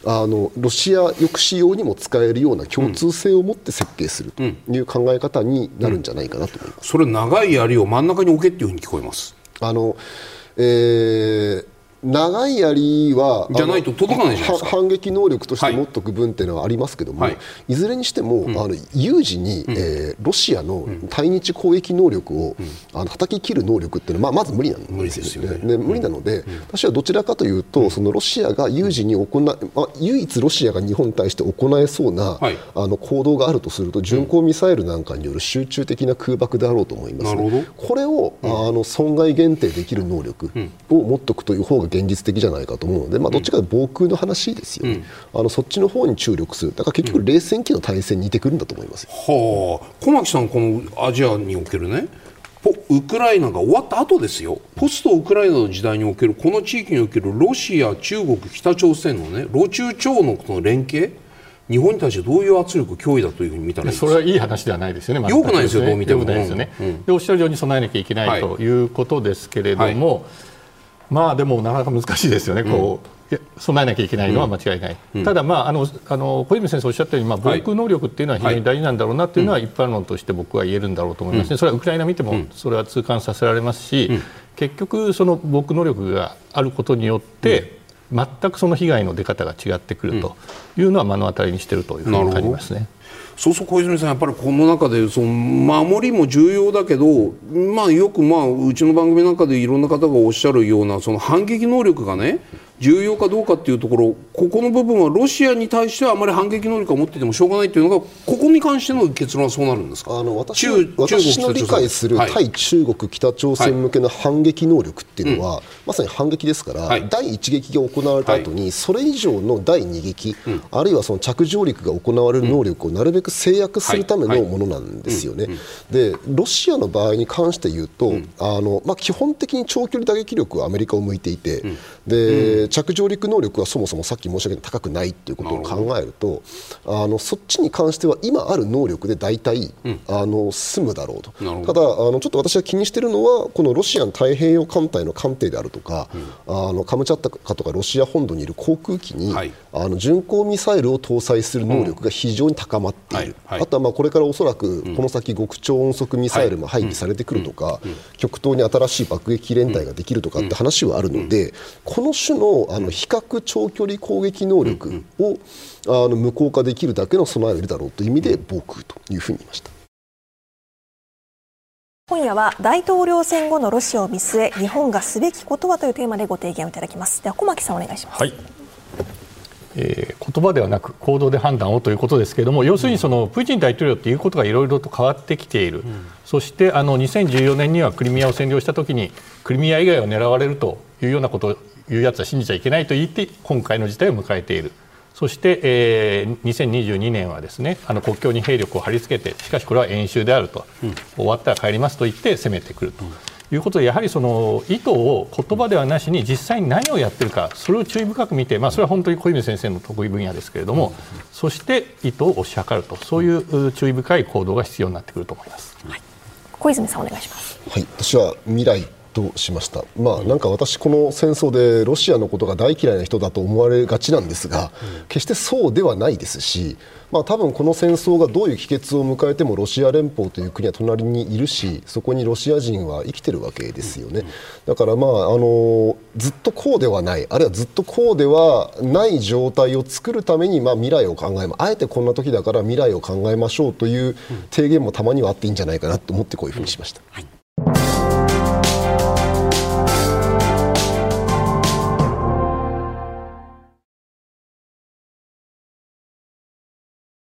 あのロシア抑止用にも使えるような共通性を持って設計するという考え方になるんじゃないかなと思います、それ長い槍を真ん中に置けっていうふうに聞こえます。あのえー長い槍はじゃないと届かない反撃能力として持っとく分っていうのはありますけども、はい。い、ずれにしても、あの有事に、えーロシアの対日攻撃能力を、あの叩き切る能力っていうのは、まあ、まず無理なんですよ無理ね。ね無理なので、私はどちらかというと、そのロシアが有事に行い、まあ、唯一ロシアが日本に対して行えそうな、はい。あの行動があるとすると、巡航ミサイルなんかによる集中的な空爆であろうと思います、なるほど。これを、あの損害限定できる能力を持っておくという方が現実的じゃないかと思うので、まあ、どっちかというと防空の話ですよね、あのそっちの方に注力する、だから結局、冷戦期の対戦に似てくるんだと思いますよ。はあ、小牧さん、このアジアにおけるね、ポウクライナが終わった後ですよ、ポストウクライナの時代における、この地域におけるロシア、中国、北朝鮮のね、ロ中朝のこの連携、日本に対してどういう圧力、脅威だというふうに見たらいいですか？それはいい話ではないですよね、良くないですよどう見ても。良くないですよね、うん。うん。でおっしゃるように備えなきゃいけないということですけれども、まあでもなかなか難しいですよね、こういや備えなきゃいけないのは間違いない、ただ、まあ、あのあの小泉先生おっしゃったように、まあ、防空能力っていうのは非常に大事なんだろうなっていうのは一般論として僕は言えるんだろうと思いますね、それはウクライナ見てもそれは痛感させられますし、結局、その防空能力があることによって、全くその被害の出方が違ってくるというのは目の当たりにしているというふうに感じますね。そうそう小泉さん、やっぱりこの中でその守りも重要だけど、まあ、よく、まあ、うちの番組なんかでいろんな方がおっしゃるようなその反撃能力がね重要かどうかっていうところここの部分はロシアに対してはあまり反撃能力を持っていてもしょうがないというのがここに関しての結論はそうなるんですか？あの私中の私の理解するはい。対中国、北朝鮮向けの反撃能力っていうのは、まさに反撃ですから、はい。第一撃が行われた後に、それ以上の第二撃、あるいはその着上陸が行われる能力をなるべく制約するためはい。のものなんですよね。でロシアの場合に関して言うと、あのまあ、基本的に長距離打撃力はアメリカを向いていて、で着上陸能力はそもそもさっき申し上げた高くないっていうことを考えるとあのそっちに関しては今ある能力で大体、あの済むだろうと。ただあのちょっと私が気にしているのはこのロシアの太平洋艦隊の艦艇であるとか、あのカムチャッタカとかロシア本土にいる航空機に、はい。あの巡航ミサイルを搭載する能力が非常に高まっている、はい。はい。あとはまあこれからおそらくこの先極超音速ミサイルも配備されてくるとか、極東に新しい爆撃連隊ができるとかって話はあるので、この種のあの比較長距離攻撃能力をあの無効化できるだけの備えがいるだろうという意味で防空というふうに言いました。今夜は大統領選後のロシアを見据え日本がすべきことはというテーマでご提言をいただきます。では小牧さんお願いします。はい。えー言葉ではなく行動で判断をということですけれども要するにそのプーチン大統領ということがいろいろと変わってきている、そしてあの2014年にはクリミアを占領したときにクリミア以外を狙われるというようなことを言うやつは信じちゃいけないと言って今回の事態を迎えている。そして、えー、2022年はですねあの国境に兵力を貼り付けてしかしこれは演習であると、終わったら帰りますと言って攻めてくると。いうことでやはりその意図を言葉ではなしに実際に何をやってるかそれを注意深く見て、まあ、それは本当に小泉先生の得意分野ですけれども、そして意図を推し量ると。そういう注意深い行動が必要になってくると思います。小泉さんお願いします。はい、私は未来としました、まあ、なんか私、この戦争でロシアのことが大嫌いな人だと思われがちなんですが、決してそうではないですし、まあ多分この戦争がどういう帰結を迎えてもロシア連邦という国は隣にいるし、そこにロシア人は生きてるわけですよね、だから、まあ、あのずっとこうではない、あるいはずっとこうではない状態を作るために、まあ、未来を考えまあえてこんな時だから未来を考えましょうという提言もたまにはあっていいんじゃないかなと思ってこういうふうにしました。はい